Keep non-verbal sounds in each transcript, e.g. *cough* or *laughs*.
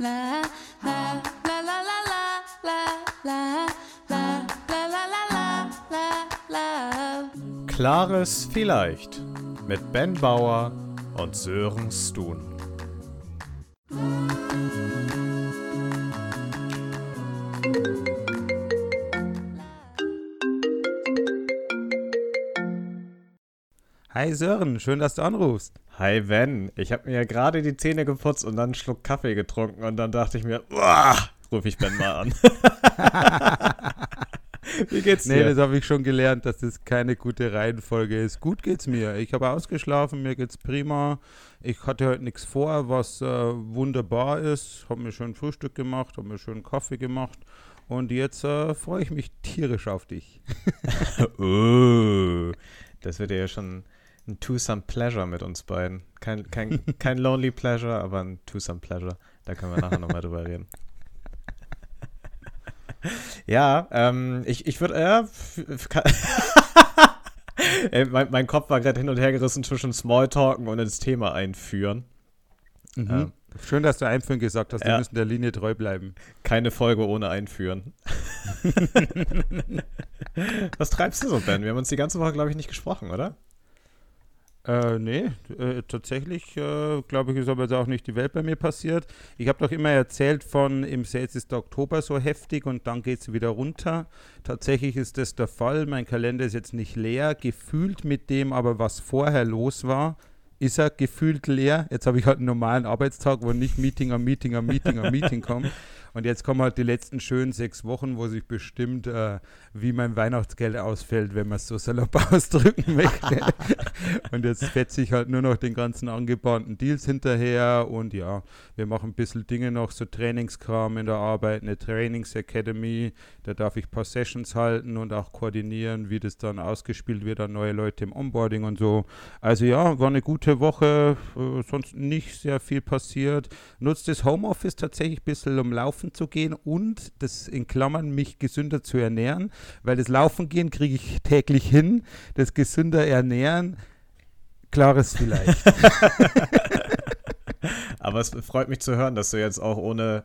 la la la la la la la la la la la la la Klares Vielleicht mit Ben Bauer und Sören Stun. Hi Sören, schön, dass du anrufst. Hi Ben, ich habe mir ja gerade die Zähne geputzt und dann einen Schluck Kaffee getrunken und dann dachte ich mir, rufe ich Ben mal an. *laughs* Wie geht's Nee, dir? das habe ich schon gelernt, dass das keine gute Reihenfolge ist. Gut geht's mir. Ich habe ausgeschlafen, mir geht's prima. Ich hatte heute nichts vor, was äh, wunderbar ist. Habe mir schön Frühstück gemacht, habe mir schön Kaffee gemacht. Und jetzt äh, freue ich mich tierisch auf dich. oh, *laughs* das wird ja schon ein Twosome Pleasure mit uns beiden. Kein, kein, kein Lonely Pleasure, aber ein Twosome Pleasure. Da können wir nachher nochmal drüber reden. Ja, ähm, ich, ich würde, äh, *laughs* mein, mein Kopf war gerade hin und her gerissen zwischen Smalltalken und ins Thema einführen. Mhm. Ja. Schön, dass du einführen gesagt hast. Wir Ja. müssen der Linie treu bleiben. Keine Folge ohne einführen. *laughs* Was treibst du so, Ben? Wir haben uns die ganze Woche, glaube ich, nicht gesprochen, oder? Äh, nee, äh, tatsächlich, äh, glaube ich, ist aber jetzt auch nicht die Welt bei mir passiert. Ich habe doch immer erzählt von, im Sales ist der Oktober so heftig und dann geht es wieder runter. Tatsächlich ist das der Fall. Mein Kalender ist jetzt nicht leer. Gefühlt mit dem aber, was vorher los war, ist er gefühlt leer. Jetzt habe ich halt einen normalen Arbeitstag, wo nicht Meeting am Meeting am Meeting am Meeting kommt. *laughs* Und jetzt kommen halt die letzten schönen sechs Wochen, wo sich bestimmt, äh, wie mein Weihnachtsgeld ausfällt, wenn man es so salopp *laughs* ausdrücken möchte. *laughs* und jetzt fetze ich halt nur noch den ganzen angebahnten Deals hinterher. Und ja, wir machen ein bisschen Dinge noch, so Trainingskram in der Arbeit, eine Trainingsacademy. Da darf ich ein paar Sessions halten und auch koordinieren, wie das dann ausgespielt wird an neue Leute im Onboarding und so. Also ja, war eine gute Woche, äh, sonst nicht sehr viel passiert. Nutzt das Homeoffice tatsächlich ein bisschen, um laufen zu gehen und das in Klammern mich gesünder zu ernähren, weil das Laufen gehen kriege ich täglich hin. Das gesünder ernähren, klares vielleicht. *laughs* Aber es freut mich zu hören, dass du jetzt auch ohne,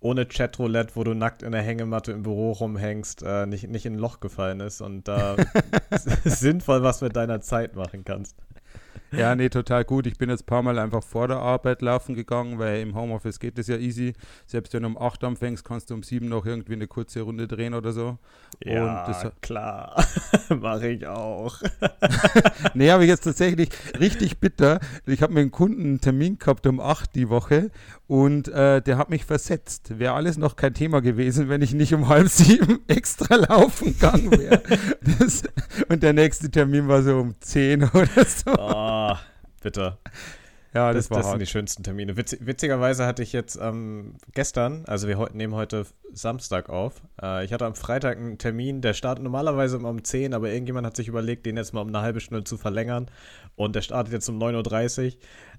ohne Chatroulette, wo du nackt in der Hängematte im Büro rumhängst, äh, nicht, nicht in ein Loch gefallen ist und da *laughs* sinnvoll was mit deiner Zeit machen kannst. Ja, nee, total gut. Ich bin jetzt ein paar Mal einfach vor der Arbeit laufen gegangen, weil im Homeoffice geht das ja easy. Selbst wenn du um 8 anfängst, kannst du um 7 noch irgendwie eine kurze Runde drehen oder so. Ja, das- klar. *laughs* Mache ich auch. *laughs* Nee, habe ich jetzt tatsächlich richtig bitter. Ich habe mit einem Kunden einen Termin gehabt um 8 die Woche und äh, der hat mich versetzt. Wäre alles noch kein Thema gewesen, wenn ich nicht um halb sieben *laughs* extra laufen gegangen wäre. Und der nächste Termin war so um 10 oder so. Oh, bitter. Ja, Das, das, war das sind die schönsten Termine. Witz, witzigerweise hatte ich jetzt ähm, gestern, also wir nehmen heute Samstag auf, äh, ich hatte am Freitag einen Termin, der startet normalerweise immer um 10, aber irgendjemand hat sich überlegt, den jetzt mal um eine halbe Stunde zu verlängern und der startet jetzt um 9.30 Uhr.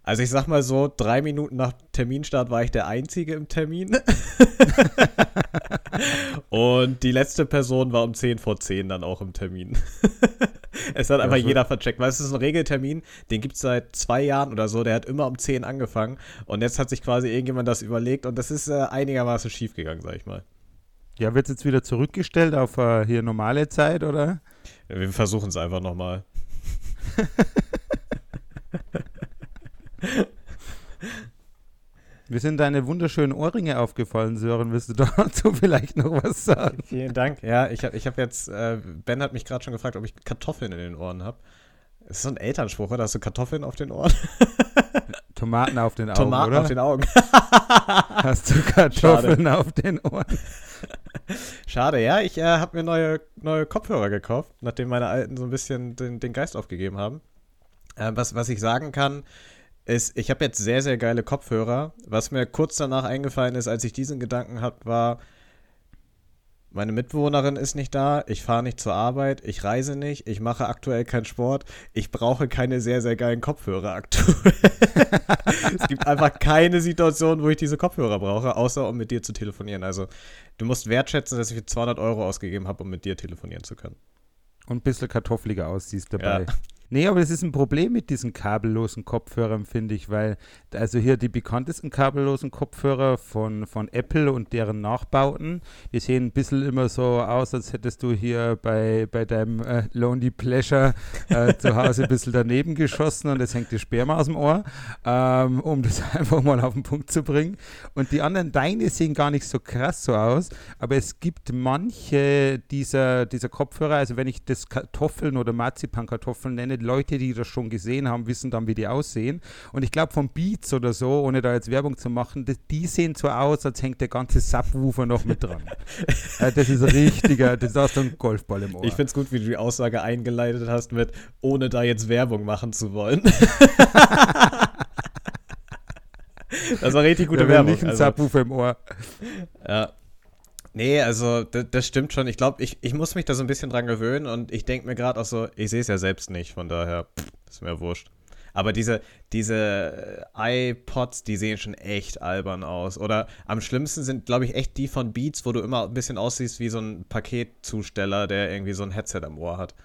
Also ich sag mal so, drei Minuten nach Terminstart war ich der Einzige im Termin. *laughs* und die letzte Person war um 10 vor 10 dann auch im Termin. *laughs* es hat einfach so- jeder vercheckt, weil es ist ein Regeltermin, den gibt es seit zwei Jahren oder so, der hat immer um 10 angefangen und jetzt hat sich quasi irgendjemand das überlegt und das ist äh, einigermaßen schief gegangen, sag ich mal. Ja, wird jetzt wieder zurückgestellt auf äh, hier normale Zeit, oder? Wir versuchen es einfach nochmal. *laughs* Mir sind deine wunderschönen Ohrringe aufgefallen, Sören. Willst du dazu *laughs* vielleicht noch was sagen? Vielen Dank. Ja, ich habe ich hab jetzt, äh, Ben hat mich gerade schon gefragt, ob ich Kartoffeln in den Ohren habe. Das ist so ein Elternspruch, oder? Hast du Kartoffeln auf den Ohren? *laughs* Tomaten auf den Augen, Tomaten oder? auf den Augen. *laughs* Hast du Kartoffeln auf den Ohren? Schade, ja. Ich äh, habe mir neue, neue Kopfhörer gekauft, nachdem meine alten so ein bisschen den, den Geist aufgegeben haben. Äh, was, was ich sagen kann, ist, ich habe jetzt sehr, sehr geile Kopfhörer. Was mir kurz danach eingefallen ist, als ich diesen Gedanken hatte, war, meine Mitbewohnerin ist nicht da, ich fahre nicht zur Arbeit, ich reise nicht, ich mache aktuell keinen Sport, ich brauche keine sehr, sehr geilen Kopfhörer aktuell. *laughs* es gibt einfach keine Situation, wo ich diese Kopfhörer brauche, außer um mit dir zu telefonieren. Also du musst wertschätzen, dass ich für 200 Euro ausgegeben habe, um mit dir telefonieren zu können. Und ein bisschen kartoffeliger aussiehst dabei. Nee, aber das ist ein Problem mit diesen kabellosen Kopfhörern, finde ich, weil also hier die bekanntesten kabellosen Kopfhörer von, von Apple und deren Nachbauten, die sehen ein bisschen immer so aus, als hättest du hier bei, bei deinem äh, Lonely Pleasure äh, zu Hause ein bisschen daneben geschossen und es hängt die Sperma aus dem Ohr, ähm, um das *laughs* einfach mal auf den Punkt zu bringen. Und die anderen, deine sehen gar nicht so krass so aus, aber es gibt manche dieser, dieser Kopfhörer, also wenn ich das Kartoffeln oder Marzipankartoffeln nenne, Leute, die das schon gesehen haben, wissen dann, wie die aussehen. Und ich glaube, von Beats oder so, ohne da jetzt Werbung zu machen, die, die sehen so aus, als hängt der ganze Subwoofer noch mit dran. *laughs* äh, das ist richtiger, das ist so ein Golfball im Ohr. Ich finde es gut, wie du die Aussage eingeleitet hast mit, ohne da jetzt Werbung machen zu wollen. *laughs* das war richtig gute ja, Werbung. Nicht ein also, Subwoofer im Ohr. Ja. Nee, also das, stimmt schon. Ich glaube, ich, ich muss mich da so ein bisschen dran gewöhnen und ich denke mir gerade auch so, ich sehe es ja selbst nicht, von daher pff, ist mir wurscht. Aber diese, diese iPods, die sehen schon echt albern aus. Oder am schlimmsten sind, glaube ich, echt die von Beats, wo du immer ein bisschen aussiehst wie so ein Paketzusteller, der irgendwie so ein Headset am Ohr hat.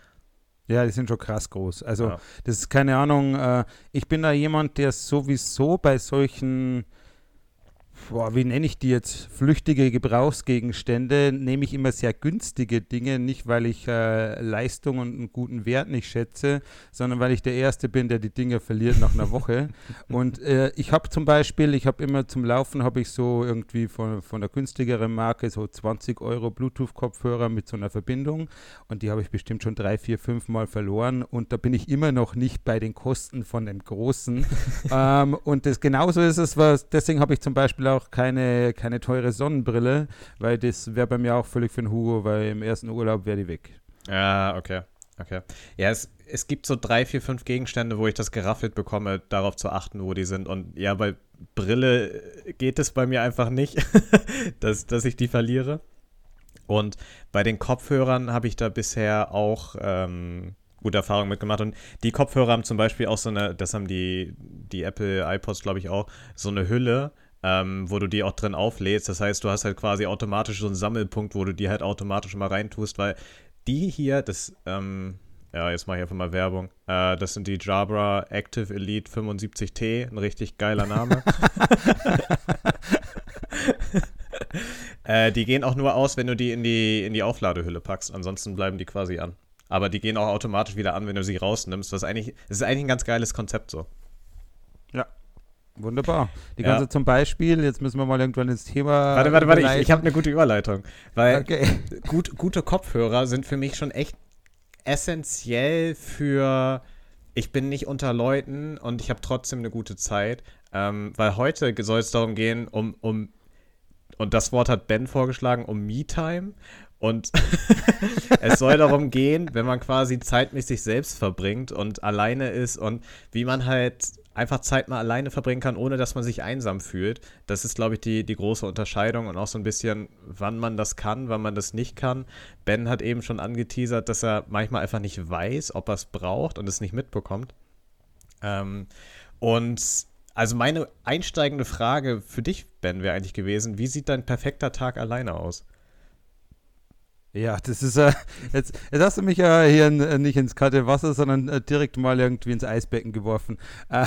Ja, die sind schon krass groß. Also, ja. das ist keine Ahnung. Äh, ich bin da jemand, der sowieso bei solchen boah, wie nenne ich die jetzt, flüchtige Gebrauchsgegenstände, nehme ich immer sehr günstige Dinge, nicht weil ich äh, Leistung und einen guten Wert nicht schätze, sondern weil ich der Erste bin, der die Dinge verliert nach einer Woche. *laughs* und äh, ich habe zum Beispiel, ich habe immer zum Laufen, habe ich so irgendwie von, von der günstigeren Marke so 20 Euro Bluetooth-Kopfhörer mit so einer Verbindung und die habe ich bestimmt schon drei, vier, fünf Mal verloren und da bin ich immer noch nicht bei den Kosten von dem Großen. *laughs* ähm, und das genauso ist es, was, deswegen habe ich zum Beispiel auch keine, keine teure Sonnenbrille, weil das wäre bei mir auch völlig für den Hugo, weil im ersten Urlaub wäre die weg. Ja, okay. Okay. Ja, es, es gibt so drei, vier, fünf Gegenstände, wo ich das geraffelt bekomme, darauf zu achten, wo die sind. Und ja, bei Brille geht es bei mir einfach nicht, *laughs* dass, dass ich die verliere. Und bei den Kopfhörern habe ich da bisher auch ähm, gute Erfahrungen mitgemacht. Und die Kopfhörer haben zum Beispiel auch so eine, das haben die, die Apple iPods, glaube ich, auch, so eine Hülle, ähm, wo du die auch drin auflädst. Das heißt, du hast halt quasi automatisch so einen Sammelpunkt, wo du die halt automatisch mal reintust, weil die hier, das, ähm, ja, jetzt mache ich einfach mal Werbung. Äh, das sind die Jabra Active Elite 75T, ein richtig geiler Name. *laughs* äh, die gehen auch nur aus, wenn du die in die, in die Aufladehülle packst. Ansonsten bleiben die quasi an. Aber die gehen auch automatisch wieder an, wenn du sie rausnimmst. Ist eigentlich, das ist eigentlich ein ganz geiles Konzept so. Ja, Wunderbar. Die ganze ja. zum Beispiel, jetzt müssen wir mal irgendwann ins Thema. Warte, warte, warte, ich, ich habe eine gute Überleitung. Weil okay. *laughs* gut, gute Kopfhörer sind für mich schon echt essentiell für. Ich bin nicht unter Leuten und ich habe trotzdem eine gute Zeit. Ähm, weil heute soll es darum gehen, um, um, und das Wort hat Ben vorgeschlagen, um Me-Time. Und *laughs* es soll darum gehen, wenn man quasi Zeit mit sich selbst verbringt und alleine ist und wie man halt einfach Zeit mal alleine verbringen kann, ohne dass man sich einsam fühlt. Das ist, glaube ich, die, die große Unterscheidung und auch so ein bisschen, wann man das kann, wann man das nicht kann. Ben hat eben schon angeteasert, dass er manchmal einfach nicht weiß, ob er es braucht und es nicht mitbekommt. Ähm, und also meine einsteigende Frage für dich, Ben, wäre eigentlich gewesen, wie sieht dein perfekter Tag alleine aus? Ja, das ist äh, jetzt, jetzt hast du mich ja hier äh, nicht ins kalte Wasser, sondern äh, direkt mal irgendwie ins Eisbecken geworfen. Äh,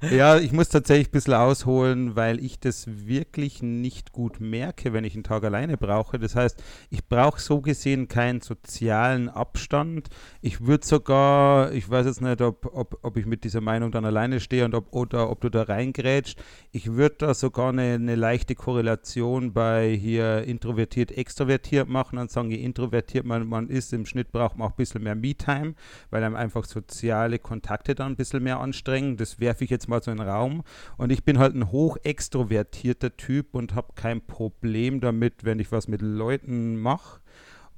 *laughs* ja, ich muss tatsächlich ein bisschen ausholen, weil ich das wirklich nicht gut merke, wenn ich einen Tag alleine brauche. Das heißt, ich brauche so gesehen keinen sozialen Abstand. Ich würde sogar, ich weiß jetzt nicht, ob, ob, ob ich mit dieser Meinung dann alleine stehe und ob, oder ob du da reingrätscht. Ich würde da sogar eine, eine leichte Korrelation bei hier introvertiert introvertiert, extrovertiert machen und sagen, je introvertiert man, man ist, im Schnitt braucht man auch ein bisschen mehr Me-Time, weil einem einfach soziale Kontakte dann ein bisschen mehr anstrengen. Das werfe ich jetzt mal so in den Raum. Und ich bin halt ein hoch extrovertierter Typ und habe kein Problem damit, wenn ich was mit Leuten mache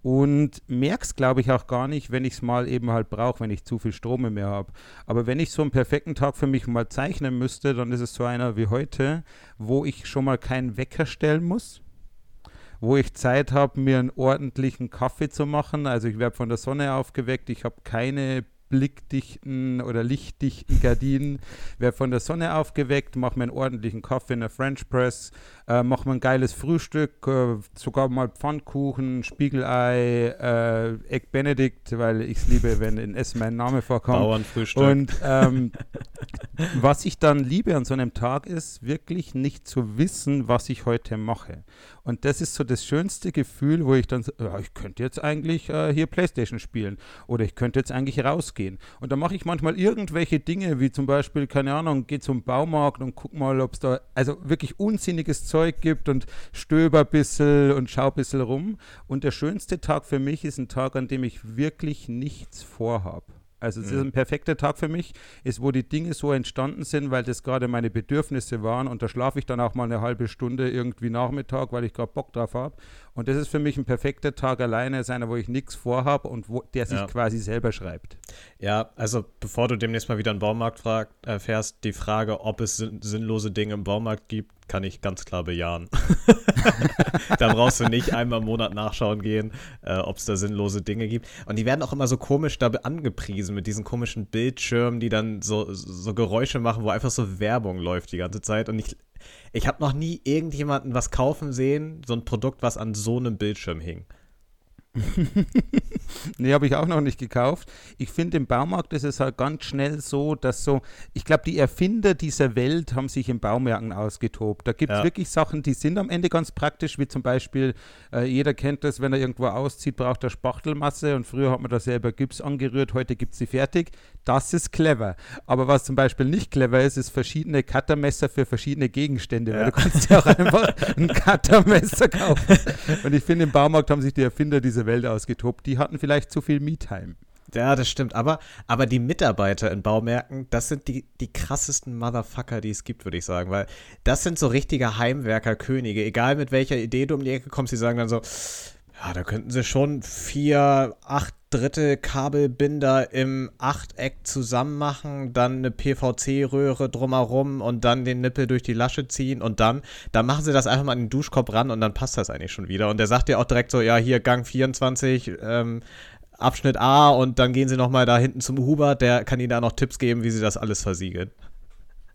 und merke es, glaube ich, auch gar nicht, wenn ich es mal eben halt brauche, wenn ich zu viel Strom mir habe. Aber wenn ich so einen perfekten Tag für mich mal zeichnen müsste, dann ist es so einer wie heute, wo ich schon mal keinen Wecker stellen muss wo ich Zeit habe, mir einen ordentlichen Kaffee zu machen. Also ich werde von der Sonne aufgeweckt, ich habe keine blickdichten oder lichtdichten Gardinen, werde von der Sonne aufgeweckt, mache mir einen ordentlichen Kaffee in der French Press, äh, mache mir ein geiles Frühstück, äh, sogar mal Pfannkuchen, Spiegelei, äh, Egg Benedict, weil ich es liebe, wenn in Essen mein Name vorkommt. Bauernfrühstück. Und ähm, was ich dann liebe an so einem Tag ist, wirklich nicht zu wissen, was ich heute mache. Und das ist so das schönste Gefühl, wo ich dann so, ja, ich könnte jetzt eigentlich äh, hier Playstation spielen oder ich könnte jetzt eigentlich rausgehen. Und dann mache ich manchmal irgendwelche Dinge, wie zum Beispiel, keine Ahnung, gehe zum Baumarkt und guck mal, ob es da also wirklich unsinniges Zeug gibt und stöber ein bisschen und schau ein bisschen rum. Und der schönste Tag für mich ist ein Tag, an dem ich wirklich nichts vorhabe. Also es ist ein perfekter Tag für mich, ist, wo die Dinge so entstanden sind, weil das gerade meine Bedürfnisse waren und da schlafe ich dann auch mal eine halbe Stunde irgendwie Nachmittag, weil ich gerade Bock drauf habe. Und das ist für mich ein perfekter Tag alleine, ist einer, wo ich nichts vorhabe und wo, der sich Ja. quasi selber schreibt. Ja, also bevor du demnächst mal wieder einen Baumarkt frag, äh, fährst, die Frage, ob es sinn sinnlose Dinge im Baumarkt gibt, kann ich ganz klar bejahen. *laughs* da brauchst du nicht einmal im Monat nachschauen gehen, äh, ob es da sinnlose Dinge gibt. Und die werden auch immer so komisch da angepriesen mit diesen komischen Bildschirmen, die dann so, so Geräusche machen, wo einfach so Werbung läuft die ganze Zeit. Und ich, ich habe noch nie irgendjemanden was kaufen sehen, so ein Produkt, was an so einem Bildschirm hing. *laughs* Nee, habe ich auch noch nicht gekauft. Ich finde, im Baumarkt ist es halt ganz schnell so, dass so, ich glaube, die Erfinder dieser Welt haben sich in Baumärkten ausgetobt. Da gibt es Ja. wirklich Sachen, die sind am Ende ganz praktisch, wie zum Beispiel, äh, jeder kennt das, wenn er irgendwo auszieht, braucht er Spachtelmasse und früher hat man da selber Gips angerührt, heute gibt es sie fertig. Das ist clever. Aber was zum Beispiel nicht clever ist, ist verschiedene Cuttermesser für verschiedene Gegenstände, weil Ja. du kannst ja auch einfach *laughs* ein Cuttermesser kaufen. Und ich finde, im Baumarkt haben sich die Erfinder dieser Welt ausgetobt. Die hatten vielleicht zu viel Me-Time. Ja, das stimmt. Aber, aber die Mitarbeiter in Baumärkten, das sind die, die krassesten Motherfucker, die es gibt, würde ich sagen. Weil das sind so richtige Heimwerker-Könige. Egal mit welcher Idee du um die Ecke kommst, die sagen dann so, ja, da könnten sie schon vier, acht Drittel Kabelbinder im Achteck zusammen machen, dann eine PVC-Röhre drumherum und dann den Nippel durch die Lasche ziehen und dann, dann machen sie das einfach mal an den Duschkopf ran und dann passt das eigentlich schon wieder. Und der sagt dir auch direkt so, ja, hier Gang 24, ähm, Abschnitt A und dann gehen sie nochmal da hinten zum Hubert, der kann ihnen da noch Tipps geben, wie sie das alles versiegeln.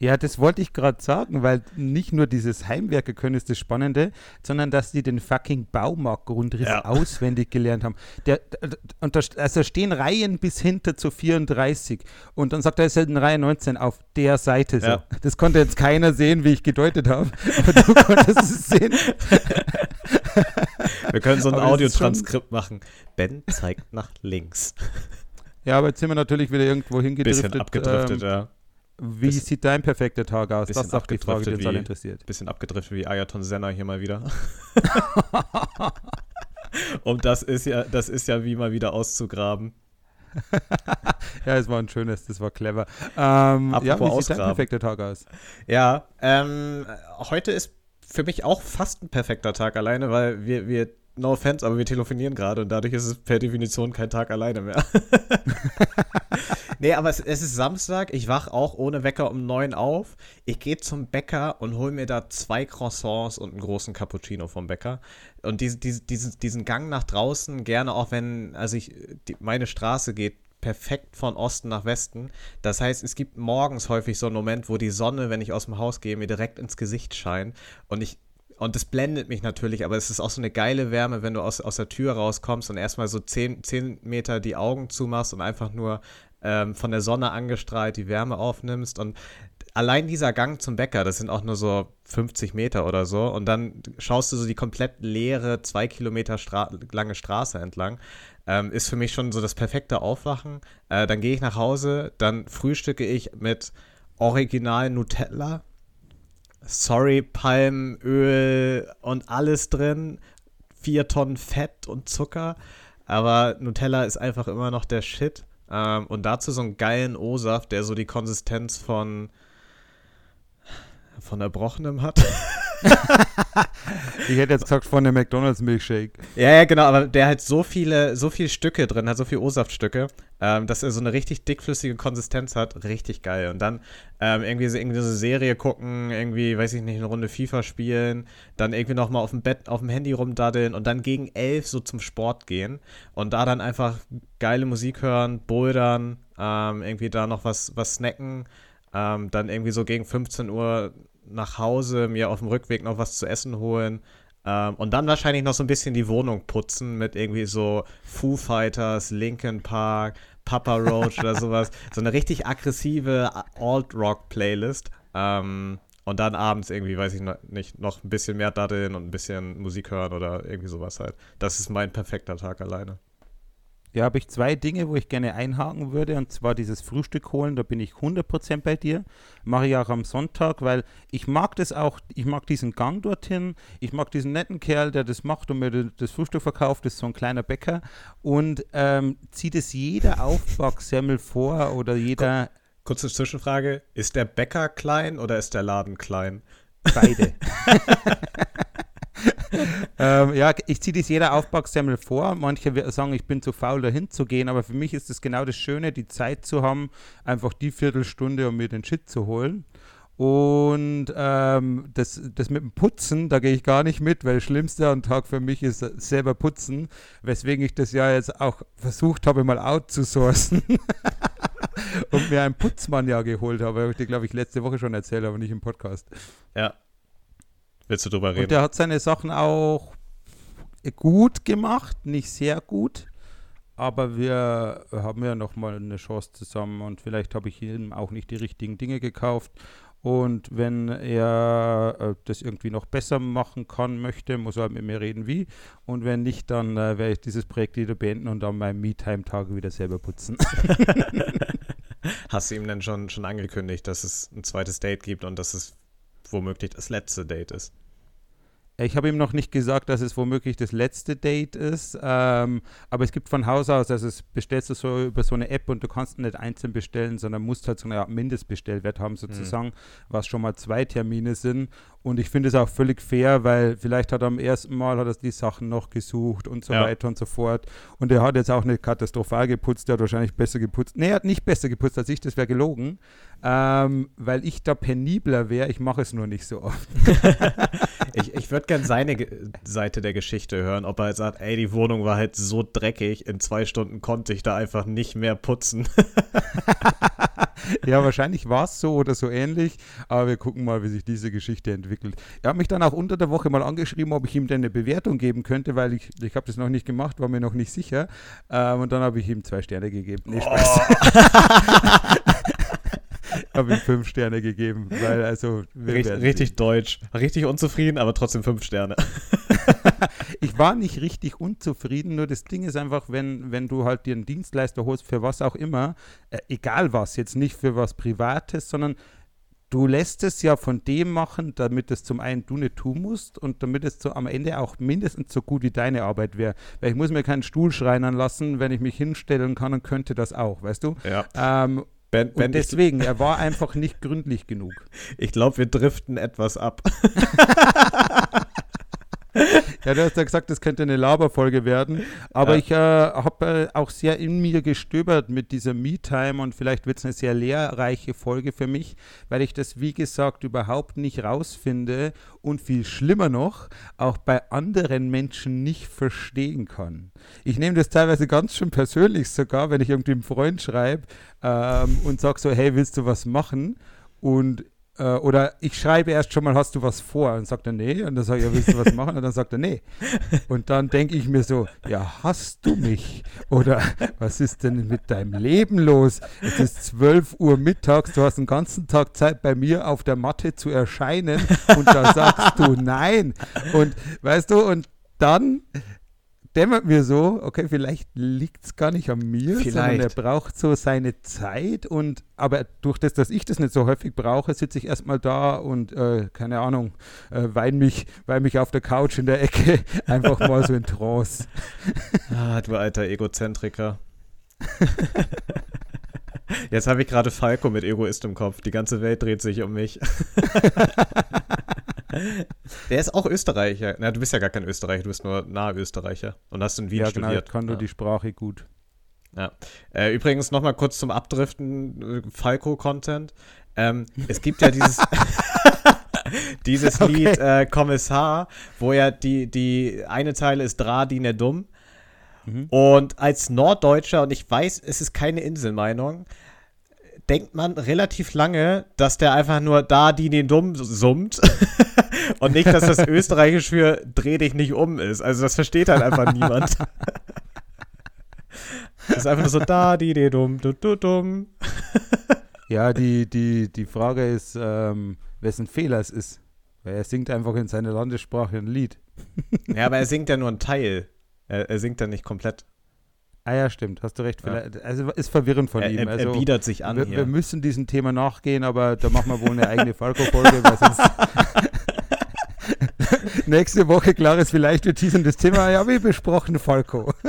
Ja, das wollte ich gerade sagen, weil nicht nur dieses Heimwerker können ist das Spannende, sondern dass die den fucking Baumarktgrundriss Ja. auswendig gelernt haben. Der, und da, also stehen Reihen bis hinter zu 34 und dann sagt er, es ist in Reihe 19 auf der Seite. So. Ja. Das konnte jetzt keiner sehen, wie ich gedeutet habe, aber du *laughs* konntest es sehen. Wir können so ein Audiotranskript machen. Ben zeigt nach links. Ja, aber jetzt sind wir natürlich wieder irgendwo hingedriftet. Bisschen abgedriftet, ähm, ja. Wie Bisschen- sieht dein perfekter Tag aus? Das ist auch die Frage, die uns alle interessiert. Bisschen abgedriftet wie Ayaton Senna hier mal wieder. Und *laughs* das ist ja, das ist ja wie mal wieder auszugraben. *laughs* Ja, es war ein schönes, das war clever. Ähm, ja, wie sieht dein ausgraben. perfekter Tag aus? Ja, ähm, heute ist für mich auch fast ein perfekter Tag alleine, weil wir, wir, no offense, aber wir telefonieren gerade und dadurch ist es per Definition kein Tag alleine mehr. *laughs* nee, aber es, es ist Samstag, ich wach auch ohne Wecker um neun auf. Ich gehe zum Bäcker und hole mir da zwei Croissants und einen großen Cappuccino vom Bäcker. Und diese, diese, diesen, diesen Gang nach draußen, gerne auch wenn, also ich, die, meine Straße geht perfekt von Osten nach Westen. Das heißt, es gibt morgens häufig so einen Moment, wo die Sonne, wenn ich aus dem Haus gehe, mir direkt ins Gesicht scheint. Und ich, und das blendet mich natürlich, aber es ist auch so eine geile Wärme, wenn du aus, aus der Tür rauskommst und erstmal so 10, 10 Meter die Augen zumachst und einfach nur ähm, von der Sonne angestrahlt die Wärme aufnimmst. Und allein dieser Gang zum Bäcker, das sind auch nur so 50 Meter oder so. Und dann schaust du so die komplett leere, zwei Kilometer Stra lange Straße entlang. Ähm, ist für mich schon so das perfekte Aufwachen. Äh, dann gehe ich nach Hause, dann frühstücke ich mit Original Nutella. Sorry, Palmöl und alles drin. Vier Tonnen Fett und Zucker. Aber Nutella ist einfach immer noch der Shit. Ähm, und dazu so einen geilen O-Saft, der so die Konsistenz von von Erbrochenem hat. *laughs* *laughs* Ich hätte jetzt gesagt von einem McDonalds Milkshake. Ja, ja, genau, aber der hat so viele, so viele Stücke drin, hat so viele O-Saftstücke, ähm, dass er so eine richtig dickflüssige Konsistenz hat. Richtig geil. Und dann ähm, irgendwie, so, irgendwie so eine Serie gucken, irgendwie, weiß ich nicht, eine Runde FIFA spielen, dann irgendwie nochmal auf dem Bett, auf dem Handy rumdaddeln und dann gegen elf so zum Sport gehen und da dann einfach geile Musik hören, bouldern, ähm, irgendwie da noch was, was snacken, ähm, dann irgendwie so gegen 15 Uhr nach Hause, mir auf dem Rückweg noch was zu essen holen. Ähm, und dann wahrscheinlich noch so ein bisschen die Wohnung putzen mit irgendwie so Foo Fighters, Linkin Park, Papa Roach oder sowas. So eine richtig aggressive Alt-Rock-Playlist. Ähm, und dann abends irgendwie, weiß ich nicht, noch ein bisschen mehr daddeln und ein bisschen Musik hören oder irgendwie sowas halt. Das ist mein perfekter Tag alleine. Ja, habe ich zwei Dinge, wo ich gerne einhaken würde, und zwar dieses Frühstück holen, da bin ich 100% bei dir. Mache ich auch am Sonntag, weil ich mag das auch, ich mag diesen Gang dorthin, ich mag diesen netten Kerl, der das macht und mir das Frühstück verkauft, das ist so ein kleiner Bäcker und ähm, zieht es jeder Aufbacksemmel vor oder jeder... Kurze Zwischenfrage, ist der Bäcker klein oder ist der Laden klein? Beide. *laughs* *laughs* *laughs* ähm, ja, ich ziehe das jeder Aufbacksemmel vor. Manche sagen, ich bin zu faul, dahin zu gehen, aber für mich ist es genau das Schöne, die Zeit zu haben, einfach die Viertelstunde, um mir den Shit zu holen. Und ähm, das, das mit dem Putzen, da gehe ich gar nicht mit, weil das Schlimmste am Tag für mich ist selber putzen, weswegen ich das ja jetzt auch versucht habe, mal outzusourcen. *laughs* und mir einen Putzmann ja geholt habe, habe ich dir, glaube ich, letzte Woche schon erzählt, aber nicht im Podcast. Ja. Willst du drüber reden? Und der hat seine Sachen auch gut gemacht, nicht sehr gut. Aber wir haben ja nochmal eine Chance zusammen und vielleicht habe ich ihm auch nicht die richtigen Dinge gekauft. Und wenn er äh, das irgendwie noch besser machen kann, möchte, muss er mit mir reden, wie. Und wenn nicht, dann äh, werde ich dieses Projekt wieder beenden und an meinem Me-Time-Tag wieder selber putzen. *laughs* Hast du ihm denn schon, schon angekündigt, dass es ein zweites Date gibt und dass es womöglich das letzte Date ist? Ich habe ihm noch nicht gesagt, dass es womöglich das letzte Date ist, ähm, aber es gibt von Haus aus, also es bestellst du so über so eine App und du kannst nicht einzeln bestellen, sondern musst halt so eine Art Mindestbestellwert haben sozusagen, mhm. was schon mal zwei Termine sind und ich finde es auch völlig fair, weil vielleicht hat er am ersten Mal hat er die Sachen noch gesucht und so ja. weiter und so fort. Und er hat jetzt auch nicht katastrophal geputzt, der hat wahrscheinlich besser geputzt. Nee, er hat nicht besser geputzt als ich, das wäre gelogen. Ähm, weil ich da penibler wäre, ich mache es nur nicht so oft. *laughs* ich ich würde gerne seine Seite der Geschichte hören, ob er halt sagt, ey, die Wohnung war halt so dreckig, in zwei Stunden konnte ich da einfach nicht mehr putzen. *laughs* ja, wahrscheinlich war es so oder so ähnlich, aber wir gucken mal, wie sich diese Geschichte entwickelt. Er hat mich dann auch unter der Woche mal angeschrieben, ob ich ihm denn eine Bewertung geben könnte, weil ich, ich habe das noch nicht gemacht, war mir noch nicht sicher. Ähm, und dann habe ich ihm zwei Sterne gegeben. Nee, Spaß. Oh. *laughs* habe ihm fünf Sterne gegeben, weil also richtig, richtig deutsch, richtig unzufrieden, aber trotzdem fünf Sterne. *laughs* ich war nicht richtig unzufrieden, nur das Ding ist einfach, wenn, wenn du halt dir einen Dienstleister holst, für was auch immer, äh, egal was, jetzt nicht für was Privates, sondern du lässt es ja von dem machen, damit es zum einen du nicht tun musst und damit es so am Ende auch mindestens so gut wie deine Arbeit wäre. Weil ich muss mir keinen Stuhl schreinern lassen, wenn ich mich hinstellen kann und könnte das auch, weißt du? Ja. Ähm, ben, ben, und deswegen, er war einfach nicht gründlich genug. Ich glaube, wir driften etwas ab. *laughs* *laughs* ja, du hast ja gesagt, das könnte eine Laberfolge werden. Aber ja. ich äh, habe äh, auch sehr in mir gestöbert mit dieser Me-Time und vielleicht wird es eine sehr lehrreiche Folge für mich, weil ich das, wie gesagt, überhaupt nicht rausfinde und viel schlimmer noch, auch bei anderen Menschen nicht verstehen kann. Ich nehme das teilweise ganz schön persönlich sogar, wenn ich irgendwie einem Freund schreibe ähm, und sage so, hey, willst du was machen? Und äh, oder ich schreibe erst schon mal, hast du was vor? Und sagt er, nee. Und dann sage ich, ja, willst du was *laughs* machen? Und dann sagt er, nee. Und dann denke ich mir so, ja, hast du mich? Oder was ist denn mit deinem Leben los? Es ist 12 Uhr mittags, du hast den ganzen Tag Zeit bei mir auf der Matte zu erscheinen und da sagst du nein. Und weißt du, und dann dämmert mir so, okay, vielleicht liegt es gar nicht an mir, vielleicht. sondern er braucht so seine Zeit und aber durch das, dass ich das nicht so häufig brauche, sitze ich erstmal da und äh, keine Ahnung, äh, wein mich, wein mich auf der Couch in der Ecke *laughs* einfach mal so in Trance. *laughs* ah, du alter Egozentriker. Jetzt habe ich gerade Falco mit Egoist im Kopf. Die ganze Welt dreht sich um mich. *laughs* Der ist auch Österreicher. Na, du bist ja gar kein Österreicher, du bist nur nahe Österreicher und hast in Wien ja, studiert. genau, kann nur ja. die Sprache gut. Ja. Äh, übrigens nochmal kurz zum Abdriften, äh, Falco-Content. Ähm, es gibt ja dieses, *laughs* dieses Okay. Lied äh, Kommissar, wo ja die, die eine Zeile ist Dra, Dine Dumm. Mhm. Und als Norddeutscher, und ich weiß, es ist keine Inselmeinung, denkt man relativ lange, dass der einfach nur da, die den dumm summt. *laughs* und nicht, dass das *laughs* Österreichisch für dreh dich nicht um ist. Also das versteht halt einfach *laughs* niemand. Das ist einfach nur so da, die, die, dumm, du, du, dumm. Ja, die, die, die Frage ist, ähm, wessen Fehler es ist. Weil er singt einfach in seiner Landessprache ein Lied. Ja, aber er singt ja nur einen Teil. Er, er singt ja nicht komplett. Ah ja, stimmt, hast du recht. Ja. Also ist verwirrend von Er, ihm. er, Also, er biedert sich an wir, hier. wir müssen diesem Thema nachgehen, aber da machen wir wohl eine eigene Falco-Folge, weil sonst *laughs* nächste Woche, klar ist vielleicht, wir teasern das Thema, ja, wie besprochen, Falco. *laughs*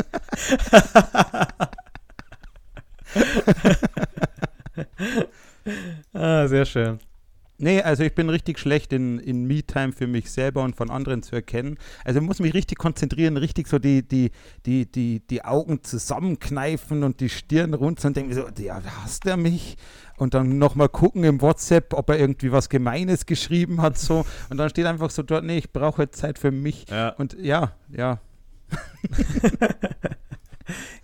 ah, sehr schön. Nee, also ich bin richtig schlecht in, in Me-Time für mich selber und von anderen zu erkennen. Also ich muss mich richtig konzentrieren, richtig so die, die, die, die, die Augen zusammenkneifen und die Stirn runter und denken so, ja, hasst er mich? Und dann nochmal gucken im WhatsApp, ob er irgendwie was Gemeines geschrieben hat so. Und dann steht einfach so dort, nee, ich brauche Zeit für mich. Ja. Und ja, ja, *laughs*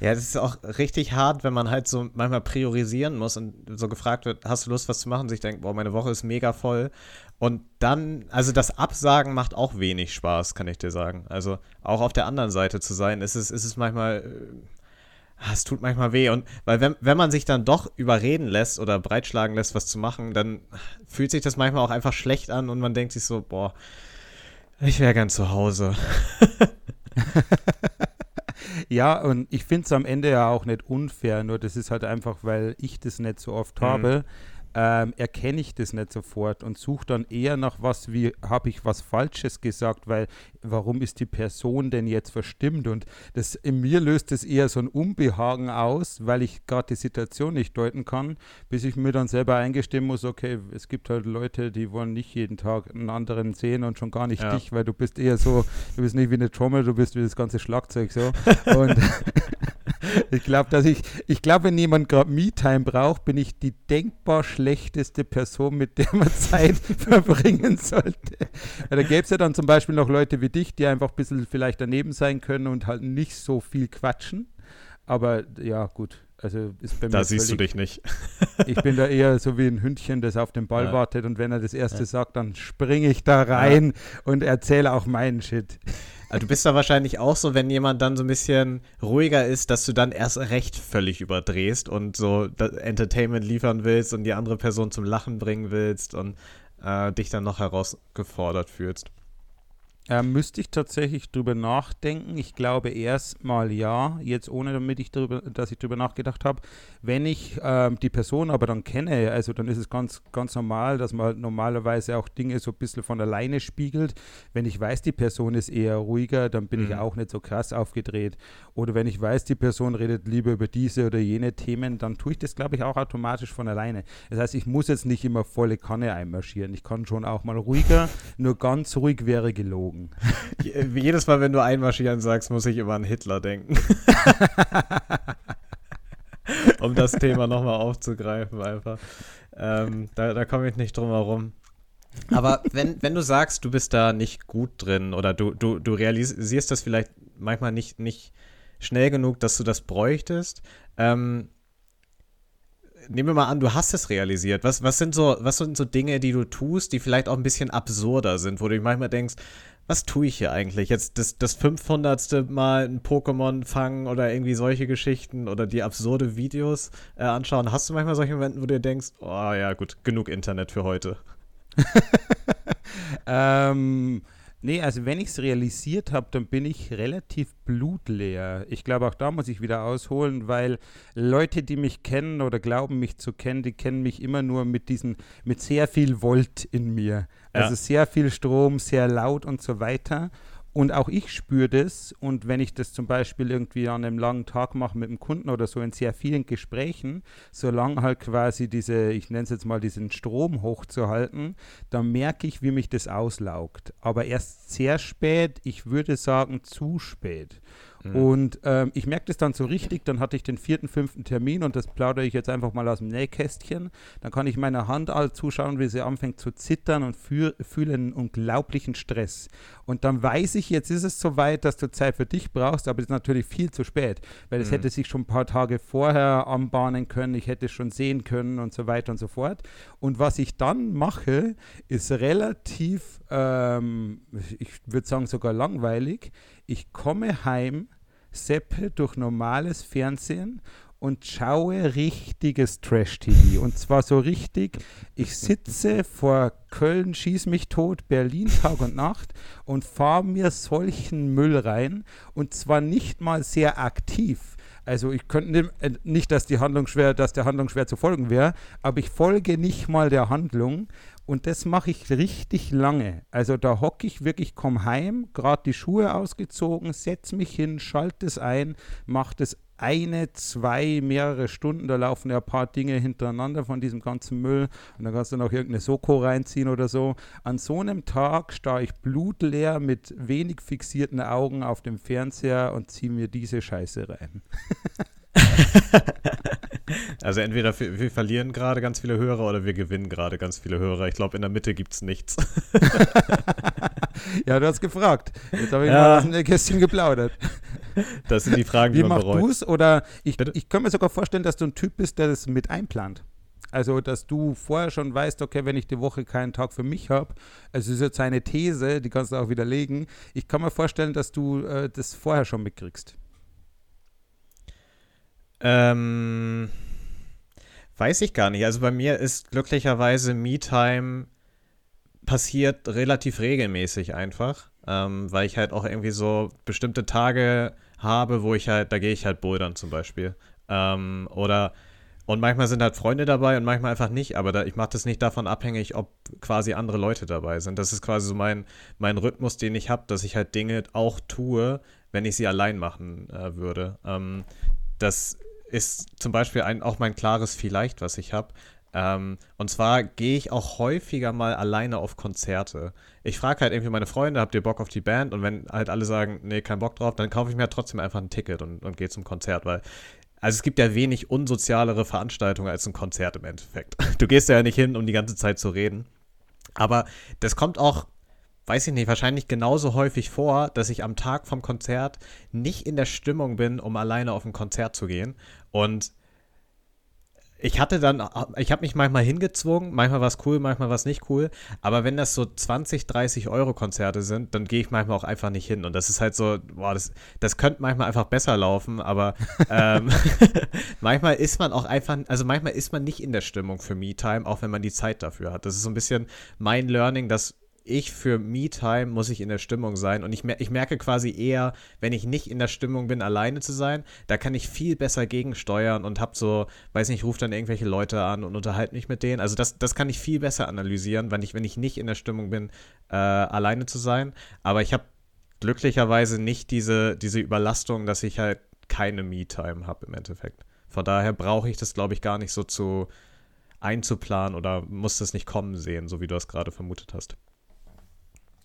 Ja, das ist auch richtig hart, wenn man halt so manchmal priorisieren muss und so gefragt wird, hast du Lust, was zu machen? Sich denkt, boah, meine Woche ist mega voll. Und dann, also das Absagen macht auch wenig Spaß, kann ich dir sagen. Also auch auf der anderen Seite zu sein, ist es, ist es manchmal, äh, es tut manchmal weh. Und weil wenn, wenn man sich dann doch überreden lässt oder breitschlagen lässt, was zu machen, dann fühlt sich das manchmal auch einfach schlecht an und man denkt sich so, boah, ich wäre gern zu Hause. *laughs* Ja, und ich finde es am Ende ja auch nicht unfair, nur das ist halt einfach, weil ich das nicht so oft Mhm. habe, ähm, erkenne ich das nicht sofort und suche dann eher nach was wie, habe ich was Falsches gesagt, weil warum ist die Person denn jetzt verstimmt? Und das in mir löst es eher so ein Unbehagen aus, weil ich gerade die Situation nicht deuten kann, bis ich mir dann selber eingestehen muss, okay, es gibt halt Leute, die wollen nicht jeden Tag einen anderen sehen und schon gar nicht Ja. dich, weil du bist eher so, du bist nicht wie eine Trommel, du bist wie das ganze Schlagzeug so. *laughs* Und ich glaube, dass ich, ich glaube, wenn jemand gerade Me-Time braucht, bin ich die denkbar schlechteste Person, mit der man *laughs* Zeit verbringen sollte. Weil da gäbe es ja dann zum Beispiel noch Leute wie dich, die einfach ein bisschen vielleicht daneben sein können und halt nicht so viel quatschen. Aber ja, gut. Also ist bei mir Da siehst du völlig- dich nicht. *laughs* ich bin da eher so wie ein Hündchen, das auf den Ball Ja. wartet und wenn er das erste Ja. sagt, dann springe ich da rein und erzähle auch meinen Shit. Also du bist da wahrscheinlich auch so, wenn jemand dann so ein bisschen ruhiger ist, dass du dann erst recht völlig überdrehst und so das Entertainment liefern willst und die andere Person zum Lachen bringen willst und äh, dich dann noch herausgefordert fühlst. Äh, müsste ich tatsächlich drüber nachdenken. Ich glaube erstmal ja, jetzt ohne damit ich drüber, dass ich drüber nachgedacht habe. Wenn ich ähm, die Person aber dann kenne, also dann ist es ganz, ganz normal, dass man halt normalerweise auch Dinge so ein bisschen von alleine spiegelt. Wenn ich weiß, die Person ist eher ruhiger, dann bin ich Mhm. auch nicht so krass aufgedreht. Oder wenn ich weiß, die Person redet lieber über diese oder jene Themen, dann tue ich das, glaube ich, auch automatisch von alleine. Das heißt, ich muss jetzt nicht immer volle Kanne einmarschieren. Ich kann schon auch mal ruhiger, nur ganz ruhig wäre gelogen. *laughs* Je- Jedes Mal, wenn du einmarschieren sagst, muss ich immer an Hitler denken. *laughs* um das Thema nochmal aufzugreifen, einfach. Ähm, da da komme ich nicht drum herum. Aber wenn, wenn du sagst, du bist da nicht gut drin oder du, du, du realisierst das vielleicht manchmal nicht, nicht schnell genug, dass du das bräuchtest, ähm, nehmen wir mal an, du hast es realisiert. Was, was, sind so, was sind so Dinge, die du tust, die vielleicht auch ein bisschen absurder sind, wo du manchmal denkst, was tue ich hier eigentlich? Jetzt das, das 500. Mal ein Pokémon fangen oder irgendwie solche Geschichten oder die absurde Videos äh, anschauen. Hast du manchmal solche Momente, wo du dir denkst, oh ja, gut, genug Internet für heute? *laughs* ähm, nee, also wenn ich es realisiert habe, dann bin ich relativ blutleer. Ich glaube, auch da muss ich wieder ausholen, weil Leute, die mich kennen oder glauben, mich zu kennen, die kennen mich immer nur mit diesen, mit sehr viel Volt in mir. Also Ja. sehr viel Strom, sehr laut und so weiter. Und auch ich spüre das. Und wenn ich das zum Beispiel irgendwie an einem langen Tag mache mit einem Kunden oder so in sehr vielen Gesprächen, solange halt quasi diese, ich nenne es jetzt mal, diesen Strom hochzuhalten, dann merke ich, wie mich das auslaugt. Aber erst sehr spät, ich würde sagen zu spät. Mhm. Und ähm, ich merke das dann so richtig, dann hatte ich den vierten, fünften Termin und das plaudere ich jetzt einfach mal aus dem Nähkästchen. Dann kann ich meiner Hand all zuschauen, wie sie anfängt zu zittern und fühle einen unglaublichen Stress. Und dann weiß ich, jetzt ist es soweit, dass du Zeit für dich brauchst, aber es ist natürlich viel zu spät, weil es mhm. hätte sich schon ein paar Tage vorher anbahnen können, ich hätte es schon sehen können und so weiter und so fort. Und was ich dann mache, ist relativ, ähm, ich würde sagen sogar langweilig ich komme heim, seppe durch normales Fernsehen und schaue richtiges Trash-TV. Und zwar so richtig, ich sitze vor Köln, schieß mich tot, Berlin Tag und Nacht und fahre mir solchen Müll rein. Und zwar nicht mal sehr aktiv. Also ich könnte äh, nicht, dass die Handlung schwer, dass der Handlung schwer zu folgen wäre, aber ich folge nicht mal der Handlung und das mache ich richtig lange. Also da hocke ich wirklich, komme heim, gerade die Schuhe ausgezogen, setze mich hin, schalte es ein, mache das eine, zwei, mehrere Stunden. Da laufen ja ein paar Dinge hintereinander von diesem ganzen Müll. Und dann kannst du noch irgendeine Soko reinziehen oder so. An so einem Tag starre ich blutleer mit wenig fixierten Augen auf dem Fernseher und ziehe mir diese Scheiße rein. *laughs* Also entweder wir, wir verlieren gerade ganz viele Hörer oder wir gewinnen gerade ganz viele Hörer. Ich glaube, in der Mitte gibt es nichts. *laughs* ja, du hast gefragt. Jetzt habe ich ja. mal aus dem Kästchen geplaudert. *laughs* Das sind die Fragen, die Wie man bereut. du's? Oder ich, ich kann mir sogar vorstellen, dass du ein Typ bist, der das mit einplant. Also, dass du vorher schon weißt, okay, wenn ich die Woche keinen Tag für mich habe, also ist jetzt eine These, die kannst du auch widerlegen. Ich kann mir vorstellen, dass du äh, das vorher schon mitkriegst. Ähm, weiß ich gar nicht. Also bei mir ist glücklicherweise Me-Time passiert relativ regelmäßig einfach, ähm, weil ich halt auch irgendwie so bestimmte Tage habe, wo ich halt, da gehe ich halt bouldern zum Beispiel. Ähm, oder und manchmal sind halt Freunde dabei und manchmal einfach nicht, aber da, ich mache das nicht davon abhängig, ob quasi andere Leute dabei sind. Das ist quasi so mein, mein Rhythmus, den ich habe, dass ich halt Dinge auch tue, wenn ich sie allein machen äh, würde. Ähm, das ist zum Beispiel ein, auch mein klares Vielleicht, was ich habe. Ähm, und zwar gehe ich auch häufiger mal alleine auf Konzerte. Ich frage halt irgendwie meine Freunde, habt ihr Bock auf die Band? Und wenn halt alle sagen, nee, kein Bock drauf, dann kaufe ich mir halt trotzdem einfach ein Ticket und, und gehe zum Konzert, weil also es gibt ja wenig unsozialere Veranstaltungen als ein Konzert im Endeffekt. *laughs* Du gehst ja nicht hin, um die ganze Zeit zu reden. Aber das kommt auch weiß ich nicht, wahrscheinlich genauso häufig vor, dass ich am Tag vom Konzert nicht in der Stimmung bin, um alleine auf ein Konzert zu gehen. Und ich hatte dann, ich habe mich manchmal hingezwungen, manchmal war es cool, manchmal war es nicht cool, aber wenn das so 20, 30 Euro Konzerte sind, dann gehe ich manchmal auch einfach nicht hin und das ist halt so, boah, das, das könnte manchmal einfach besser laufen, aber *laughs* ähm, *laughs* manchmal ist man auch einfach, also manchmal ist man nicht in der Stimmung für Me-Time, auch wenn man die Zeit dafür hat. Das ist so ein bisschen mein Learning, dass ich für Me-Time muss ich in der Stimmung sein. Und ich, mer ich merke quasi eher, wenn ich nicht in der Stimmung bin, alleine zu sein, da kann ich viel besser gegensteuern und hab so, weiß nicht, rufe dann irgendwelche Leute an und unterhalte mich mit denen. Also das, das kann ich viel besser analysieren, wenn ich, wenn ich nicht in der Stimmung bin, äh, alleine zu sein. Aber ich habe glücklicherweise nicht diese, diese Überlastung, dass ich halt keine Me-Time habe im Endeffekt. Von daher brauche ich das, glaube ich, gar nicht so zu einzuplanen oder muss das nicht kommen sehen, so wie du es gerade vermutet hast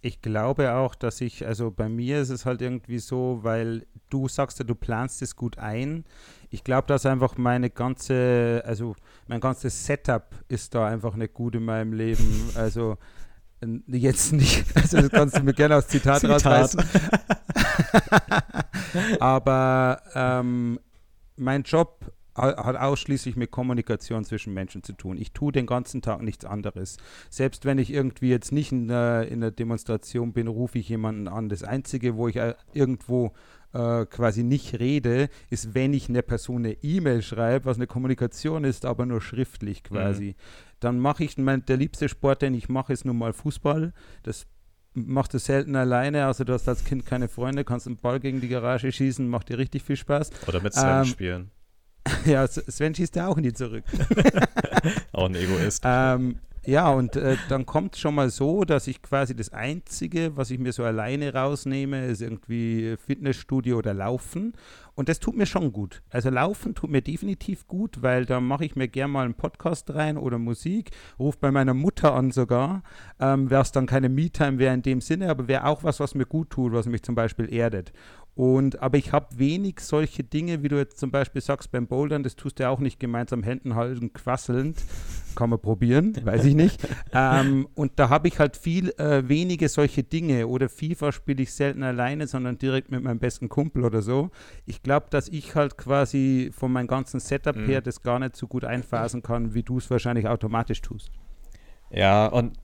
ich glaube auch, dass ich, also bei mir ist es halt irgendwie so, weil du sagst ja, du planst es gut ein. Ich glaube, dass einfach meine ganze, also mein ganzes Setup ist da einfach nicht gut in meinem Leben. *laughs* Also jetzt nicht, *laughs* also das kannst du mir gerne aus Zitat, Zitat. rausreißen. *laughs* Aber ähm, mein Job hat ausschließlich mit Kommunikation zwischen Menschen zu tun. Ich tue den ganzen Tag nichts anderes. Selbst wenn ich irgendwie jetzt nicht in der, in der Demonstration bin, rufe ich jemanden an. Das Einzige, wo ich äh, irgendwo äh, quasi nicht rede, ist, wenn ich einer Person eine E-Mail schreibe, was eine Kommunikation ist, aber nur schriftlich quasi. Mhm. Dann mache ich, mein, der liebste Sport, den ich mache, ist nun mal Fußball. Das machst du selten alleine, also du hast als Kind keine Freunde, kannst einen Ball gegen die Garage schießen, macht dir richtig viel Spaß. Oder mit Sven ähm, spielen. *laughs* ja, Sven schießt ja auch in die zurück. *laughs* auch ein Egoist. Ähm, Ja, und äh, dann kommt schon mal so, dass ich quasi das Einzige, was ich mir so alleine rausnehme, ist irgendwie Fitnessstudio oder Laufen. Und das tut mir schon gut. Also Laufen tut mir definitiv gut, weil da mache ich mir gerne mal einen Podcast rein oder Musik, rufe bei meiner Mutter an sogar. Ähm, wäre es dann keine Me-Time wäre in dem Sinne, aber wäre auch was, was mir gut tut, was mich zum Beispiel erdet. Und, aber ich habe wenig solche Dinge, wie du jetzt zum Beispiel sagst beim Bouldern, das tust du ja auch nicht gemeinsam Händen halten, quasselnd. Kann man probieren, *laughs* weiß ich nicht. ähm, und da habe ich halt viel äh, wenige solche Dinge. Oder FIFA spiele ich selten alleine, sondern direkt mit meinem besten Kumpel oder so. Ich glaube, dass ich halt quasi von meinem ganzen Setup mhm. her das gar nicht so gut einphasen kann, wie du es wahrscheinlich automatisch tust. Ja, und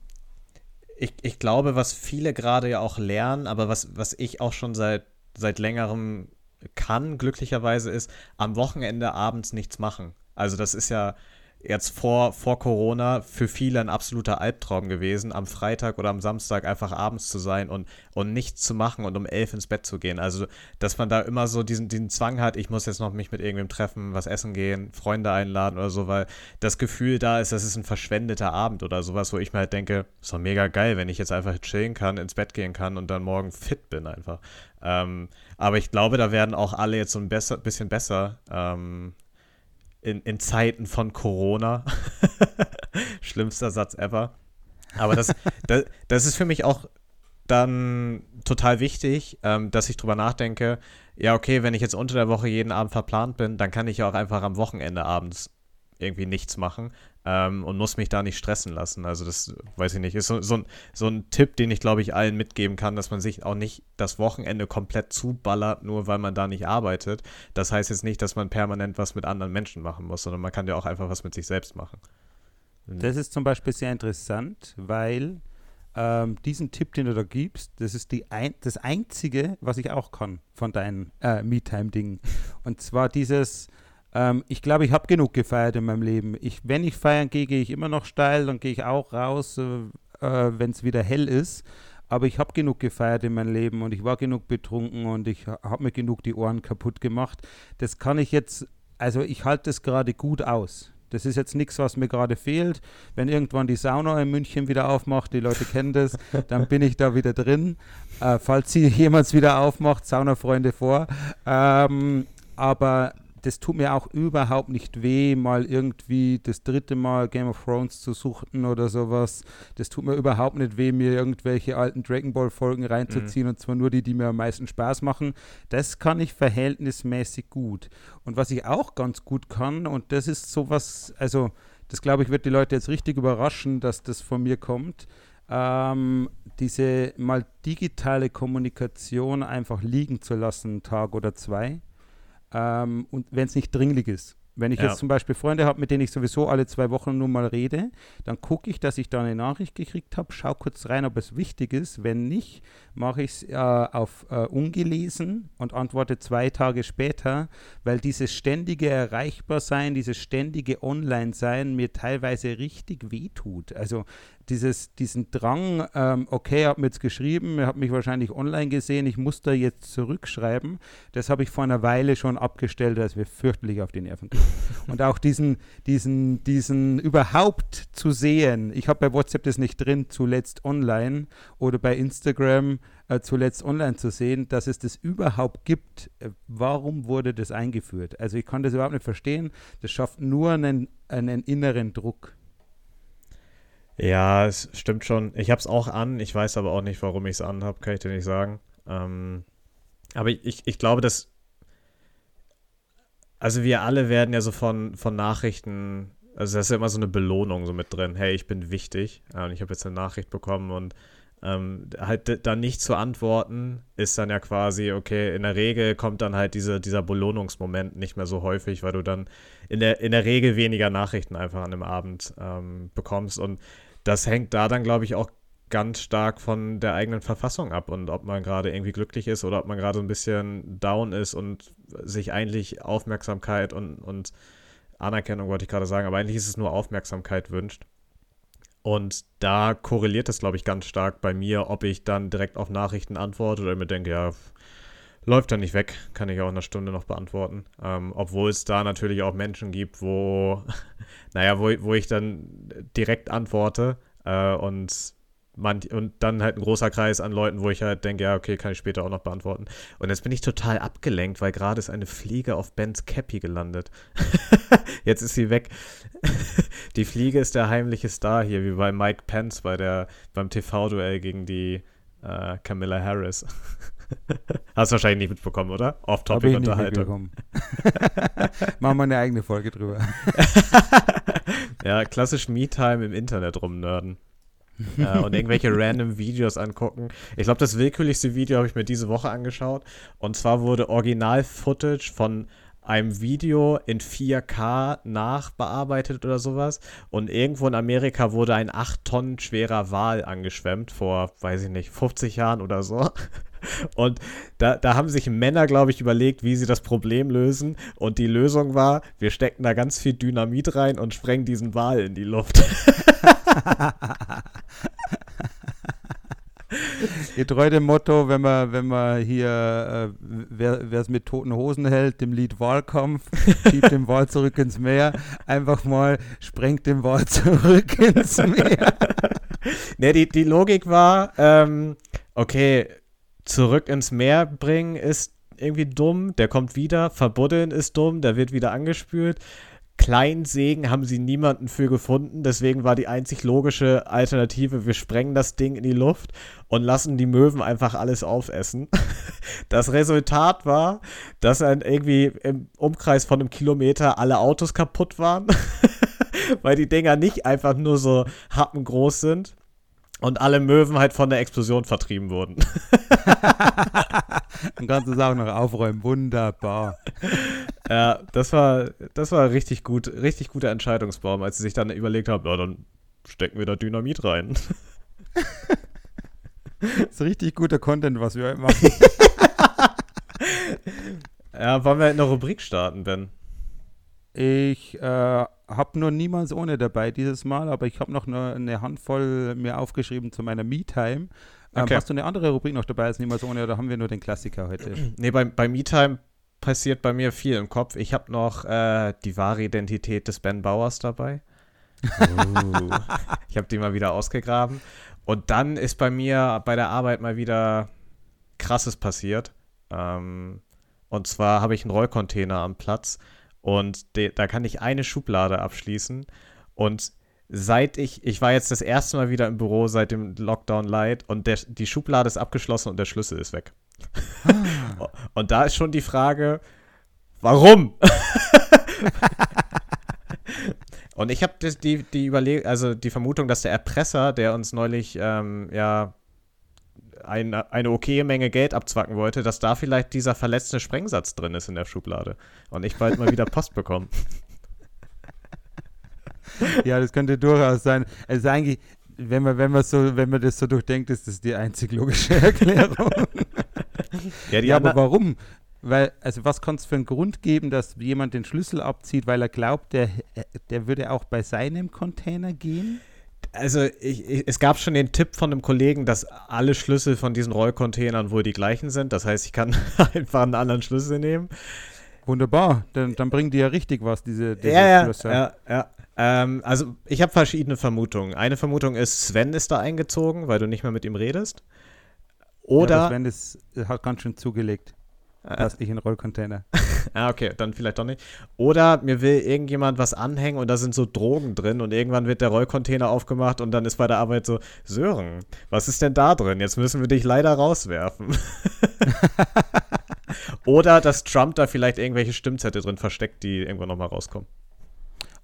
ich, ich glaube, was viele gerade ja auch lernen, aber was, was ich auch schon seit seit längerem kann, glücklicherweise, ist am Wochenende abends nichts machen. Also das ist ja jetzt vor, vor Corona für viele ein absoluter Albtraum gewesen, am Freitag oder am Samstag einfach abends zu sein und, und nichts zu machen und um elf ins Bett zu gehen. Also, dass man da immer so diesen, diesen Zwang hat, ich muss jetzt noch mich mit irgendwem treffen, was essen gehen, Freunde einladen oder so, weil das Gefühl da ist, das ist ein verschwendeter Abend oder sowas, wo ich mir halt denke, ist doch mega geil, wenn ich jetzt einfach chillen kann, ins Bett gehen kann und dann morgen fit bin einfach. Ähm, aber ich glaube, da werden auch alle jetzt so ein besser, bisschen besser ähm, in, in Zeiten von Corona. *laughs* Schlimmster Satz ever. Aber das, *laughs* das, das ist für mich auch dann total wichtig, ähm, dass ich drüber nachdenke, ja, okay, wenn ich jetzt unter der Woche jeden Abend verplant bin, dann kann ich ja auch einfach am Wochenende abends irgendwie nichts machen ähm, und muss mich da nicht stressen lassen. Also das, weiß ich nicht, ist so, so, ein, so ein Tipp, den ich, glaube ich, allen mitgeben kann, dass man sich auch nicht das Wochenende komplett zuballert, nur weil man da nicht arbeitet. Das heißt jetzt nicht, dass man permanent was mit anderen Menschen machen muss, sondern man kann ja auch einfach was mit sich selbst machen. Das ist zum Beispiel sehr interessant, weil ähm, diesen Tipp, den du da gibst, das ist die ein, das Einzige, was ich auch kann von deinen äh, Me-Time-Dingen. Und zwar dieses, ähm, ich glaube, ich habe genug gefeiert in meinem Leben. Ich, wenn ich feiern gehe, gehe ich immer noch steil, dann gehe ich auch raus, äh, äh, wenn es wieder hell ist. Aber ich habe genug gefeiert in meinem Leben und ich war genug betrunken und ich habe mir genug die Ohren kaputt gemacht. Das kann ich jetzt, also ich halte das gerade gut aus. Das ist jetzt nichts, was mir gerade fehlt. Wenn irgendwann die Sauna in München wieder aufmacht, die Leute kennen das, dann bin ich da wieder drin. Äh, falls sie *laughs* jemals wieder aufmacht, Saunafreunde vor. Ähm, aber das tut mir auch überhaupt nicht weh, mal irgendwie das dritte Mal Game of Thrones zu suchten oder sowas. Das tut mir überhaupt nicht weh, mir irgendwelche alten Dragon Ball Folgen reinzuziehen mhm. und zwar nur die, die mir am meisten Spaß machen. Das kann ich verhältnismäßig gut. Und was ich auch ganz gut kann, und das ist sowas, also das glaube ich, wird die Leute jetzt richtig überraschen, dass das von mir kommt. Ähm, diese mal digitale Kommunikation einfach liegen zu lassen, einen Tag oder zwei ähm, und wenn es nicht dringlich ist. Wenn ich ja. jetzt zum Beispiel Freunde habe, mit denen ich sowieso alle zwei Wochen nur mal rede, dann gucke ich, dass ich da eine Nachricht gekriegt habe, schau kurz rein, ob es wichtig ist. Wenn nicht, mache ich es äh, auf äh, ungelesen und antworte zwei Tage später, weil dieses ständige Erreichbarsein, dieses ständige Online-Sein mir teilweise richtig wehtut. Also dieses, diesen Drang, ähm, okay, er hat mir jetzt geschrieben, er hat mich wahrscheinlich online gesehen, ich muss da jetzt zurückschreiben, das habe ich vor einer Weile schon abgestellt, als wir fürchterlich auf die Nerven gehen. *laughs* Und auch diesen, diesen, diesen überhaupt zu sehen, ich habe bei WhatsApp das nicht drin, zuletzt online oder bei Instagram äh, zuletzt online zu sehen, dass es das überhaupt gibt. Äh, warum wurde das eingeführt? Also ich kann das überhaupt nicht verstehen. Das schafft nur einen, einen inneren Druck. Ja, es stimmt schon. Ich habe es auch an. Ich weiß aber auch nicht, warum ich es anhabe, kann ich dir nicht sagen. Ähm, aber ich, ich glaube, dass. Also, wir alle werden ja so von, von Nachrichten. Also, da ist ja immer so eine Belohnung so mit drin. Hey, ich bin wichtig. und ich habe jetzt eine Nachricht bekommen und ähm, halt dann nicht zu antworten, ist dann ja quasi, okay, in der Regel kommt dann halt diese, dieser Belohnungsmoment nicht mehr so häufig, weil du dann in der, in der Regel weniger Nachrichten einfach an dem Abend ähm, bekommst. Und das hängt da dann, glaube ich, auch ganz stark von der eigenen Verfassung ab und ob man gerade irgendwie glücklich ist oder ob man gerade so ein bisschen down ist und sich eigentlich Aufmerksamkeit und, und Anerkennung, wollte ich gerade sagen, aber eigentlich ist es nur Aufmerksamkeit wünscht. Und da korreliert das, glaube ich, ganz stark bei mir, ob ich dann direkt auf Nachrichten antworte oder mir denke, ja, läuft dann nicht weg, kann ich auch in einer Stunde noch beantworten. Ähm, obwohl es da natürlich auch Menschen gibt, wo, *laughs* naja, wo, wo ich dann direkt antworte äh, und man, und dann halt ein großer Kreis an Leuten, wo ich halt denke, ja, okay, kann ich später auch noch beantworten. Und jetzt bin ich total abgelenkt, weil gerade ist eine Fliege auf Bens Cappy gelandet. *laughs* jetzt ist sie weg. *laughs* die Fliege ist der heimliche Star hier, wie bei Mike Pence bei der, beim TV-Duell gegen die äh, Camilla Harris. *laughs* Hast du wahrscheinlich nicht mitbekommen, oder? Off-Topic-Unterhaltung. *laughs* Machen wir eine eigene Folge drüber. *laughs* ja, klassisch Me-Time im Internet rumnörden. äh, und irgendwelche random Videos angucken. Ich glaube, das willkürlichste Video habe ich mir diese Woche angeschaut. Und zwar wurde Original-Footage von einem Video in 4K nachbearbeitet oder sowas. Und irgendwo in Amerika wurde ein 8 Tonnen schwerer Wal angeschwemmt vor, weiß ich nicht, 50 Jahren oder so. Und da, da haben sich Männer, glaube ich, überlegt, wie sie das Problem lösen. Und die Lösung war, wir stecken da ganz viel Dynamit rein und sprengen diesen Wal in die Luft. *laughs* Getreu dem Motto, wenn man, wenn man hier, äh, wer es mit toten Hosen hält, dem Lied Wahlkampf, schiebt den Wal zurück ins Meer, einfach mal sprengt den Wal zurück ins Meer. *laughs* ne, die, die Logik war, ähm, okay, zurück ins Meer bringen ist irgendwie dumm, der kommt wieder, verbuddeln ist dumm, der wird wieder angespült. Kleinsägen haben sie niemanden für gefunden, deswegen war die einzig logische Alternative, wir sprengen das Ding in die Luft und lassen die Möwen einfach alles aufessen. *laughs* Das Resultat war, dass dann irgendwie im Umkreis von einem Kilometer alle Autos kaputt waren, *laughs* weil die Dinger nicht einfach nur so happengroß sind, und alle Möwen halt von der Explosion vertrieben wurden. *laughs* Dann kannst du es auch noch aufräumen. Wunderbar. Ja, das war, das war richtig gut, richtig guter Entscheidungsbaum, als sie sich dann überlegt haben, ja, dann stecken wir da Dynamit rein. Das *laughs* ist richtig guter Content, was wir heute machen. ja, wollen wir halt eine Rubrik starten, Ben? Ich äh, habe nur niemals ohne dabei dieses Mal, aber ich habe noch eine, eine, Handvoll mir aufgeschrieben zu meiner Me-Time. Ähm, okay. Hast du eine andere Rubrik noch dabei als niemals ohne oder haben wir nur den Klassiker heute? *clears throat* Nee, bei, bei Me-Time passiert bei mir viel im Kopf. Ich habe noch äh, die wahre Identität des Ben Bauers dabei. Oh. *laughs* ich habe die mal wieder ausgegraben. Und dann ist bei mir bei der Arbeit mal wieder krasses passiert. Ähm, und zwar habe ich einen Rollcontainer am Platz und da kann ich eine Schublade abschließen. Und seit ich, ich war jetzt das erste Mal wieder im Büro seit dem Lockdown Light und der, die Schublade ist abgeschlossen und der Schlüssel ist weg. Ah. *laughs* und da ist schon die Frage, warum? *laughs* und ich habe die, die Überleg also die Vermutung, dass der Erpresser, der uns neulich ähm, ja ein, eine okaye Menge Geld abzwacken wollte, dass da vielleicht dieser verletzte Sprengsatz drin ist in der Schublade und ich bald mal wieder Post bekomme. *laughs* Ja, das könnte durchaus sein. Also eigentlich, wenn man, wenn man so, wenn man das so durchdenkt, ist das die einzig logische *laughs* Erklärung. ja, ja aber warum? Weil, also was kann es für einen Grund geben, dass jemand den Schlüssel abzieht, weil er glaubt, der, der würde auch bei seinem Container gehen? Also ich, ich, es gab schon den Tipp von einem Kollegen, dass alle Schlüssel von diesen Rollcontainern wohl die gleichen sind. Das heißt, ich kann *laughs* einfach einen anderen Schlüssel nehmen. Wunderbar, dann, dann bringen die ja richtig was, diese, diese ja, Schlüssel. Ja, ja. Ähm, also ich habe verschiedene Vermutungen. Eine Vermutung ist, Sven ist da eingezogen, weil du nicht mehr mit ihm redest. Oder ja, Sven ist, hat ganz schön zugelegt. Lass dich in Rollcontainer. *laughs* ah, okay, dann vielleicht doch nicht. Oder mir will irgendjemand was anhängen und da sind so Drogen drin und irgendwann wird der Rollcontainer aufgemacht und dann ist bei der Arbeit so, Sören, was ist denn da drin? Jetzt müssen wir dich leider rauswerfen. *laughs* Oder dass Trump da vielleicht irgendwelche Stimmzettel drin versteckt, die irgendwann nochmal rauskommen.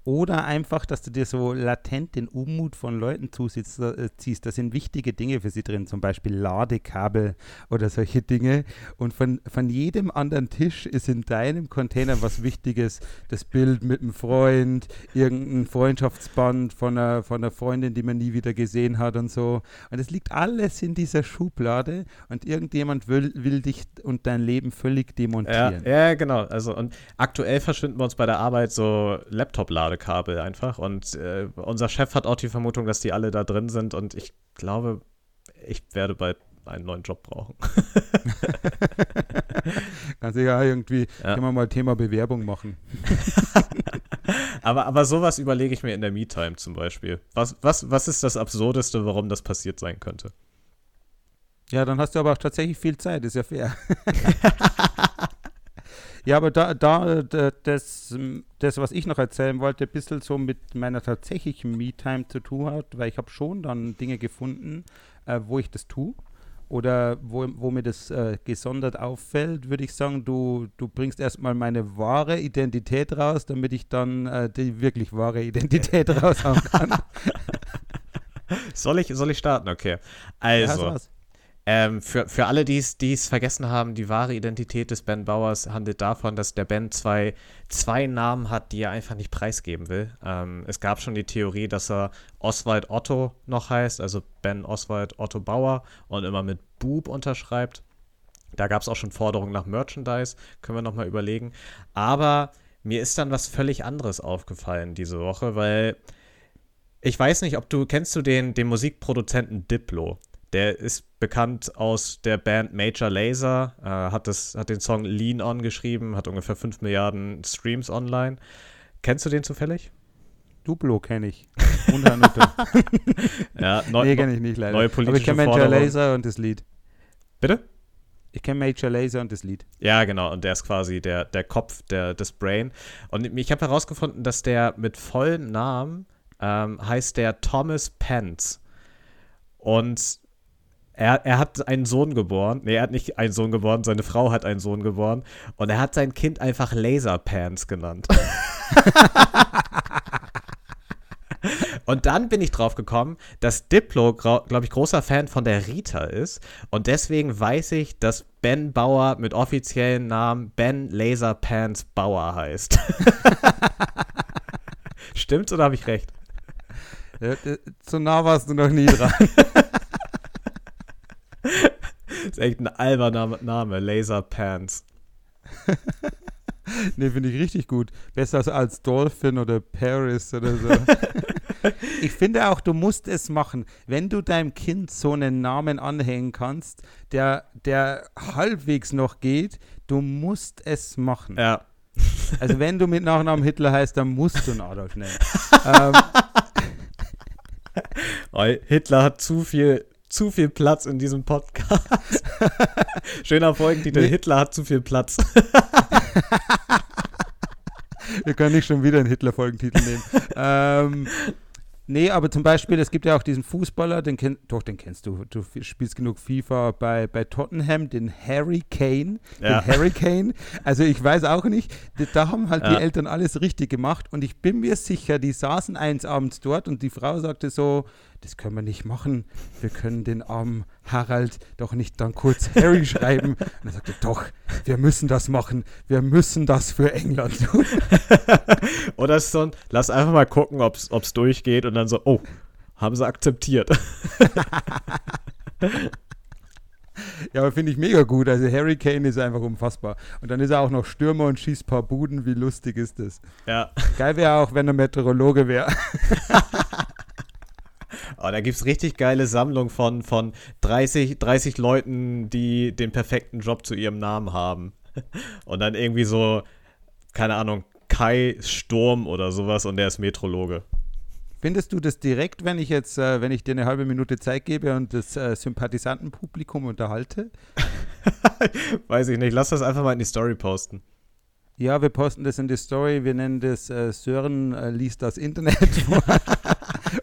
Oder einfach, dass du dir so latent den Unmut von Leuten zuziehst. Äh, das sind wichtige Dinge für sie drin, zum Beispiel Ladekabel oder solche Dinge. Und von, von jedem anderen Tisch ist in deinem Container was Wichtiges. Das Bild mit einem Freund, irgendein Freundschaftsband von einer, von einer Freundin, die man nie wieder gesehen hat und so. Und es liegt alles in dieser Schublade und irgendjemand will, will dich und dein Leben völlig demontieren. Ja, ja genau. Also und aktuell verschwinden wir uns bei der Arbeit so Laptop-Lade Ladekabel einfach. Und äh, unser Chef hat auch die Vermutung, dass die alle da drin sind. Und ich glaube, ich werde bald einen neuen Job brauchen. Kannst du ja irgendwie, Ja. wir mal Thema Bewerbung machen. *laughs* Aber, aber sowas überlege ich mir in der Me-Time zum Beispiel. Was, was, was ist das Absurdeste, warum das passiert sein könnte? Ja, dann hast du aber auch tatsächlich viel Zeit, ist ja fair. *laughs* ja, aber da, da da- das, das, was ich noch erzählen wollte, ein bisschen so mit meiner tatsächlichen Me-Time zu tun hat, weil ich habe schon dann Dinge gefunden, äh, wo ich das tue. Oder wo, wo mir das äh, gesondert auffällt, würde ich sagen, du, du bringst erstmal meine wahre Identität raus, damit ich dann äh, die wirklich wahre Identität *laughs* raushauen kann. Soll ich, soll ich starten? Okay. Ja, Also, sowas. Ähm, für, für alle, die es vergessen haben, die wahre Identität des Ben Bauers handelt davon, dass der Ben zwei, zwei Namen hat, die er einfach nicht preisgeben will. Ähm, es gab schon die Theorie, dass er Oswald Otto noch heißt, also Ben Oswald Otto Bauer und immer mit Bub unterschreibt. Da gab es auch schon Forderungen nach Merchandise, können wir nochmal überlegen. Aber mir ist dann was völlig anderes aufgefallen diese Woche, weil ich weiß nicht, ob du, kennst du den, den Musikproduzenten Diplo? Der ist bekannt aus der Band Major Lazer, äh, hat, das, hat den Song Lean On geschrieben, hat ungefähr 5 Milliarden Streams online. Kennst du den zufällig? Duplo kenne ich. *laughs* Ja, neu, nee, kenne ich nicht leider. neue Aber ich politische kenne Major Forderungen. Laser und das Lied. Bitte? Ich kenne Major Laser und das Lied. Ja, genau. Und der ist quasi der, der Kopf der, des Brain. Und ich habe herausgefunden, dass der mit vollem Namen ähm, heißt der Thomas Pence. Und er, er hat einen Sohn geboren. Nee, er hat nicht einen Sohn geboren, seine Frau hat einen Sohn geboren. Und er hat sein Kind einfach Laser Pants genannt. *laughs* Und dann bin ich drauf gekommen, dass Diplo, glaube ich, großer Fan von der Rita ist. Und deswegen weiß ich, dass Ben Bauer mit offiziellen Namen Ben Laserpants Bauer heißt. *laughs* Stimmt's oder habe ich recht? Ja, d- so nah warst du noch nie dran. *laughs* *laughs* ist echt ein alberner Name, Laserpants. *laughs* nee, finde ich richtig gut. Besser als, Dolphin oder Paris oder so. *laughs* ich finde auch, du musst es machen. Wenn du deinem Kind so einen Namen anhängen kannst, der, der halbwegs noch geht, du musst es machen. Ja. Also wenn du mit Nachnamen Hitler heißt, dann musst du einen Adolf nennen. ähm, Hitler hat zu viel, zu viel Platz in diesem Podcast. *laughs* Schöner Folgentitel, Nee. Hitler hat zu viel Platz. Wir können nicht schon wieder einen Hitler-Folgentitel nehmen. *laughs* ähm, nee, aber zum Beispiel, es gibt ja auch diesen Fußballer, den kenn, doch, den kennst du. Du spielst genug FIFA bei, bei Tottenham, den Harry Kane. Ja. Den Harry Kane. Also ich weiß auch nicht, da haben halt die Ja. Eltern alles richtig gemacht und ich bin mir sicher, die saßen eins abends dort und die Frau sagte so, das können wir nicht machen. Wir können den armen Harald doch nicht dann kurz Harry schreiben. Und er sagte, doch, wir müssen das machen. Wir müssen das für England tun. *laughs* Oder ist so ein, lass einfach mal gucken, ob es durchgeht und dann so, oh, haben sie akzeptiert. *laughs* Ja, aber finde ich mega gut. Also Harry Kane ist einfach unfassbar. Und dann ist er auch noch Stürmer und schießt ein paar Buden. Wie lustig ist das? ja. Geil wäre auch, wenn er Meteorologe wäre. *laughs* Oh, da gibt es richtig geile Sammlung von, von 30, 30 Leuten, die den perfekten Job zu ihrem Namen haben. *laughs* Und dann irgendwie so, keine Ahnung, Kai Sturm oder sowas und der ist Metrologe. Findest du das direkt, wenn ich jetzt, äh, wenn ich dir eine halbe Minute Zeit gebe und das äh, Sympathisantenpublikum unterhalte? *laughs* Weiß ich nicht, lass das einfach mal in die Story posten. Ja, wir posten das in die Story. Wir nennen das äh, Sören äh, liest das Internet *laughs*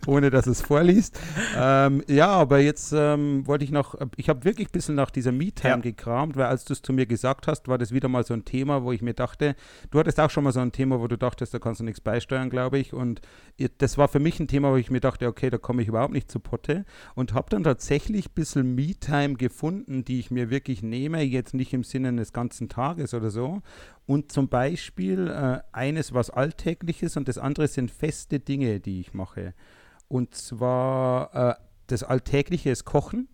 ohne dass es vorliest. Ähm, ja, aber jetzt ähm, wollte ich noch, ich habe wirklich ein bisschen nach dieser Me-Time Ja. gekramt, weil als du es zu mir gesagt hast, war das wieder mal so ein Thema, wo ich mir dachte, du hattest auch schon mal so ein Thema, wo du dachtest, da kannst du nichts beisteuern, glaube ich. Und das war für mich ein Thema, wo ich mir dachte, okay, da komme ich überhaupt nicht zu Potte. Und habe dann tatsächlich ein bisschen Me-Time gefunden, die ich mir wirklich nehme, jetzt nicht im Sinne des ganzen Tages oder so. Und zum Beispiel äh, eines was Alltägliches und das andere sind feste Dinge, die ich mache. Und zwar äh, das Alltägliche ist Kochen.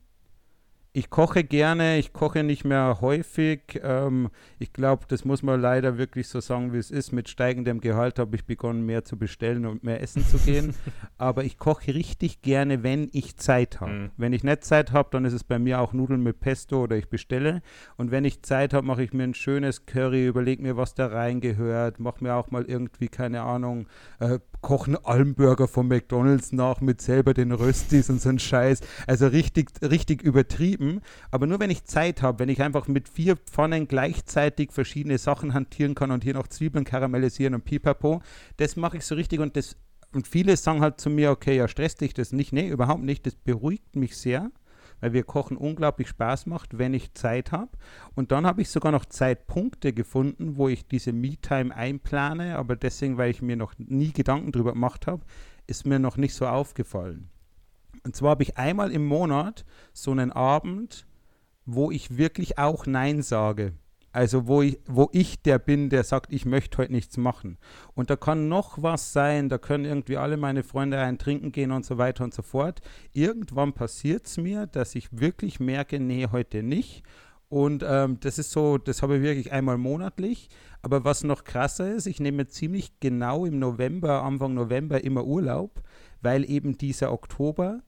ich koche gerne, ich koche nicht mehr häufig. Ähm, ich glaube, das muss man leider wirklich so sagen, wie es ist. Mit steigendem Gehalt habe ich begonnen, mehr zu bestellen und mehr essen zu gehen. *laughs* Aber ich koche richtig gerne, wenn ich Zeit habe. Mhm. Wenn ich nicht Zeit habe, dann ist es bei mir auch Nudeln mit Pesto oder ich bestelle. Und wenn ich Zeit habe, mache ich mir ein schönes Curry, überlege mir, was da reingehört, mache mir auch mal irgendwie, keine Ahnung, äh, kochen Almburger von McDonalds nach mit selber den Röstis und so ein Scheiß. Also richtig, richtig übertrieben. Aber nur wenn ich Zeit habe, wenn ich einfach mit vier Pfannen gleichzeitig verschiedene Sachen hantieren kann und hier noch Zwiebeln karamellisieren und pipapo, das mache ich so richtig und das und viele sagen halt zu mir, okay, ja, stresst dich das nicht. Nee, überhaupt nicht. Das beruhigt mich sehr, weil wir Kochen unglaublich Spaß macht, wenn ich Zeit habe. Und dann habe ich sogar noch Zeitpunkte gefunden, wo ich diese Me-Time einplane, aber deswegen, weil ich mir noch nie Gedanken drüber gemacht habe, ist mir noch nicht so aufgefallen. Und zwar habe ich einmal im Monat so einen Abend, wo ich wirklich auch Nein sage. Also wo ich, wo ich der bin, der sagt, ich möchte heute nichts machen. Und da kann noch was sein, da können irgendwie alle meine Freunde ein Trinken gehen und so weiter und so fort. Irgendwann passiert es mir, dass ich wirklich merke, nee, heute nicht. Und ähm, das ist so, das habe ich wirklich einmal monatlich. Aber was noch krasser ist, ich nehme ziemlich genau im November, Anfang November immer Urlaub, weil eben dieser Oktober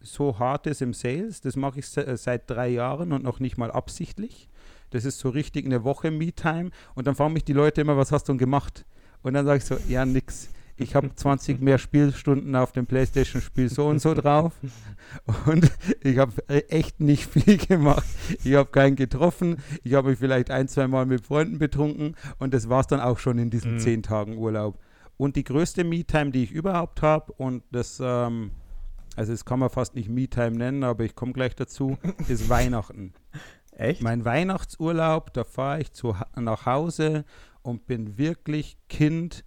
so hart ist im Sales. Das mache ich se seit drei Jahren und noch nicht mal absichtlich. Das ist so richtig eine Woche Me-Time. Und dann fragen mich die Leute immer, was hast du denn gemacht? Und dann sage ich so, ja, nix. Ich habe 20 *laughs* mehr Spielstunden auf dem Playstation-Spiel so und so drauf. *laughs* Und ich habe echt nicht viel gemacht. Ich habe keinen getroffen. Ich habe mich vielleicht ein, zwei Mal mit Freunden betrunken. Und das war es dann auch schon in diesen Mhm. zehn Tagen Urlaub. Und die größte Me-Time, die ich überhaupt habe, und das, ähm, also das kann man fast nicht Me-Time nennen, aber ich komme gleich dazu, ist *laughs* Weihnachten. Echt? Mein Weihnachtsurlaub, da fahre ich zu, nach Hause und bin wirklich Kind.